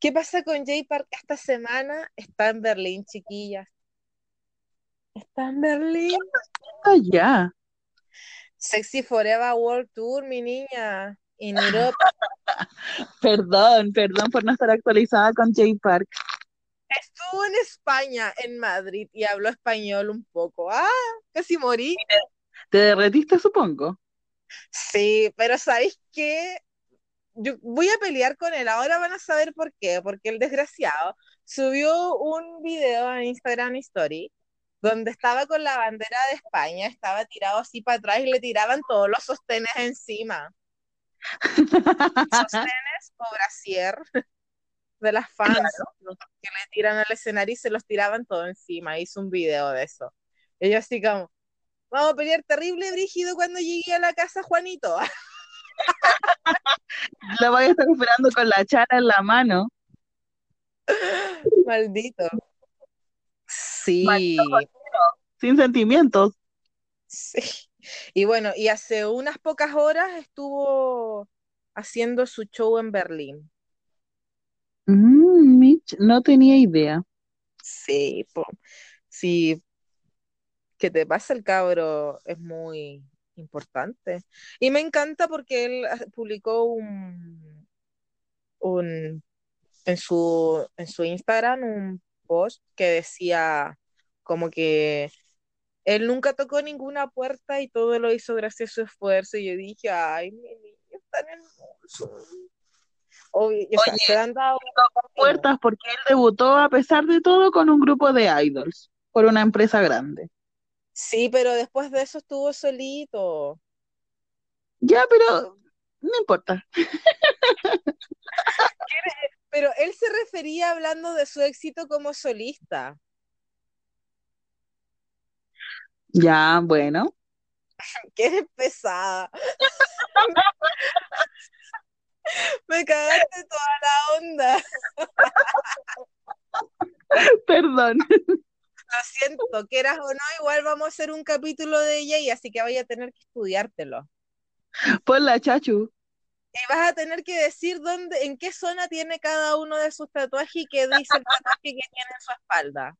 ¿Qué pasa con J-Park esta semana? Está en Berlín, chiquillas. Está en Berlín. Ah, ya. Sexy Forever World Tour, mi niña. En Europa. Perdón, perdón por no estar actualizada con J Park. Estuvo en España, en Madrid, y habló español un poco. Ah, casi morí. Te derretiste, supongo. Sí, pero ¿sabéis qué? Yo voy a pelear con él. Ahora van a saber por qué. Porque el desgraciado subió un video en Instagram Story donde estaba con la bandera de España, estaba tirado así para atrás y le tiraban todos los sostenes encima. sostenes o brasier de las fans que le tiran al escenario y se los tiraban todo encima. Hizo un video de eso. Ella así como, vamos a pelear terrible brígido cuando llegué a la casa, Juanito. La voy a estar esperando con la chara en la mano. Maldito. Sí. Maldito Sin sentimientos. Sí. Y bueno, y hace unas pocas horas estuvo haciendo su show en Berlín. Mm, Mitch, no tenía idea. Sí, po. sí, que te pasa el cabro es muy importante. Y me encanta porque él ah, publicó un, un en su, en su Instagram un post que decía como que él nunca tocó ninguna puerta y todo lo hizo gracias a su esfuerzo. Y yo dije, ay, mi niño está hermoso. Obvio, o sea, se han dado puertas porque él debutó a pesar de todo con un grupo de idols por una empresa grande. Sí, pero después de eso estuvo solito. Ya, pero no importa. Pero él se refería hablando de su éxito como solista. Ya, bueno. Eres pesada. Me cagaste toda la onda. Perdón. Lo siento, quieras o no, igual vamos a hacer un capítulo de ella y así que vaya a tener que estudiártelo. Por la chachu. Y vas a tener que decir dónde, en qué zona tiene cada uno de sus tatuajes y qué dice el tatuaje que tiene en su espalda,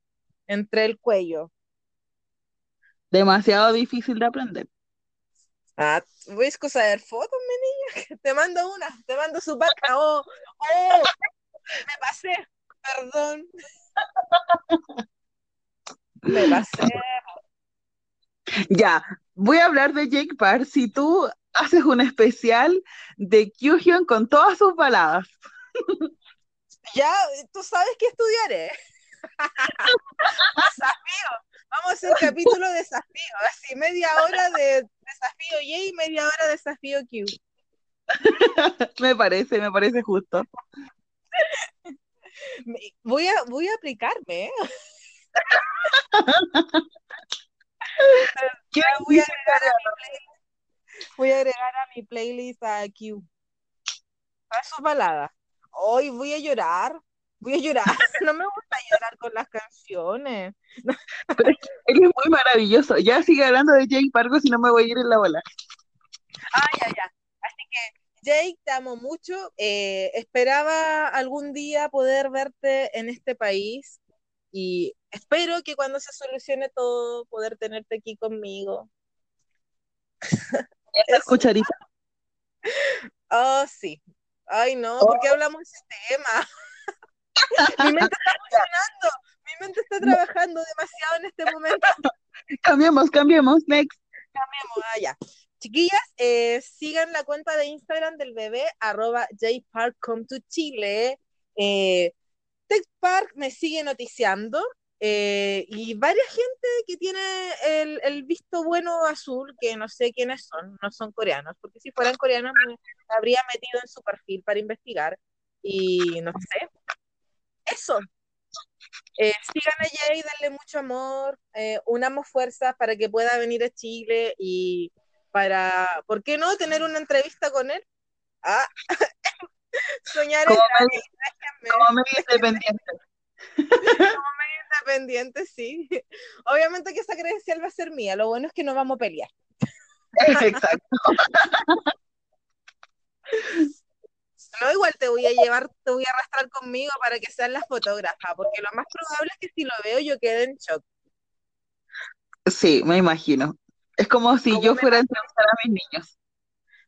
entre el cuello. Demasiado difícil de aprender. Ah, ¿ves cosa de fotos, mi niña? Te mando una, te mando su paca. Oh, oh, me pasé, perdón. Me pasé. Ya, voy a hablar de Jake Parr si tú haces un especial de Kyuhyun con todas sus baladas. Ya, tú sabes que estudiaré. Desafío. Vamos a hacer capítulo de desafío. Así media hora de desafío J y media hora de desafío Q. Me parece, me parece justo. Voy a, voy a aplicarme, ¿eh? ¿Qué Ya voy a agregar a mi playlist. Voy a agregar a mi playlist a Q. A sus baladas. Hoy voy a llorar. Voy a llorar. No me gusta llorar con las canciones. Él es muy maravilloso. Ya sigue hablando de Jake Pargo si no me voy a ir en la bola. Ah, ya, ya. Así que, Jake, te amo mucho. Eh, esperaba algún día poder verte en este país y espero que cuando se solucione todo, poder tenerte aquí conmigo. Esa cucharita. Oh, sí. Ay, no, ¿por qué hablamos de ese tema? Mi mente está funcionando. Mi mente está trabajando demasiado en este momento. Cambiemos, cambiemos. Next. Cambiemos, ah, ya. Chiquillas, eh, sigan la cuenta de Instagram del bebé, arroba jparkcome2chile. Eh, TechPark me sigue noticiando eh, y varias gente que tiene el, el visto bueno azul, que no sé quiénes son, no son coreanos, porque si fueran coreanos me habría metido en su perfil para investigar y no sé. Eso. Eh, sigan a Jay, denle mucho amor, eh, unamos fuerzas para que pueda venir a Chile y para, ¿por qué no tener una entrevista con él? Ah, soñar es Como gratis, déjenme. Como independiente, sí. Obviamente que esa credencial va a ser mía, lo bueno es que no vamos a pelear. Exacto. No, igual te voy a llevar, te voy a arrastrar conmigo para que seas la fotógrafa, porque lo más probable es que si lo veo yo quede en shock. Sí, me imagino. Es como si Como yo fuera a entrevistar a mis niños.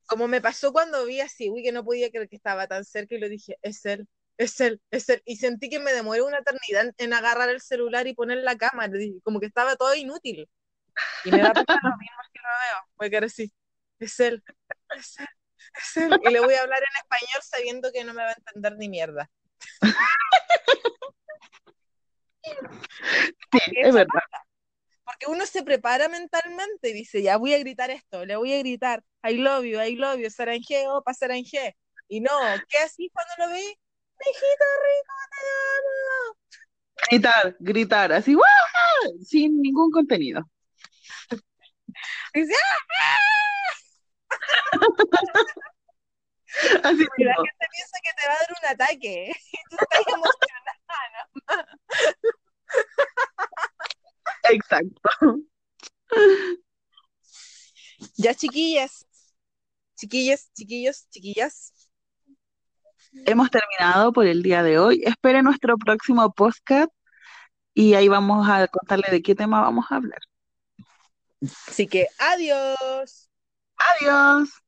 Como me pasó cuando vi a Siwi que no podía creer que estaba tan cerca y lo dije, es él, es él, es él. Y sentí que me demoré una eternidad en, en agarrar el celular y poner la cámara, como que estaba todo inútil. Y me da pena lo mismo que lo veo, voy a quedar así, es él, es él, es él. Y le voy a hablar en español sabiendo que no me va a entender ni mierda. Sí, es verdad. Porque uno se prepara mentalmente y dice, ya voy a gritar esto, le voy a gritar, I love you, I love you, Saranje, opa, Saranje. Y no, ¿qué así cuando lo vi? Hijito rico, te amo. Gritar, gritar, así, ¡guau! sin ningún contenido. Dice, ¡ah! Así la gente piensa que te va a dar un ataque. Y tú estás emocionada, ¿no? Exacto. Ya, chiquillas. Chiquillas, chiquillos, chiquillas. Hemos terminado por el día de hoy. Espere nuestro próximo podcast y ahí vamos a contarle de qué tema vamos a hablar. Así que adiós. Adiós.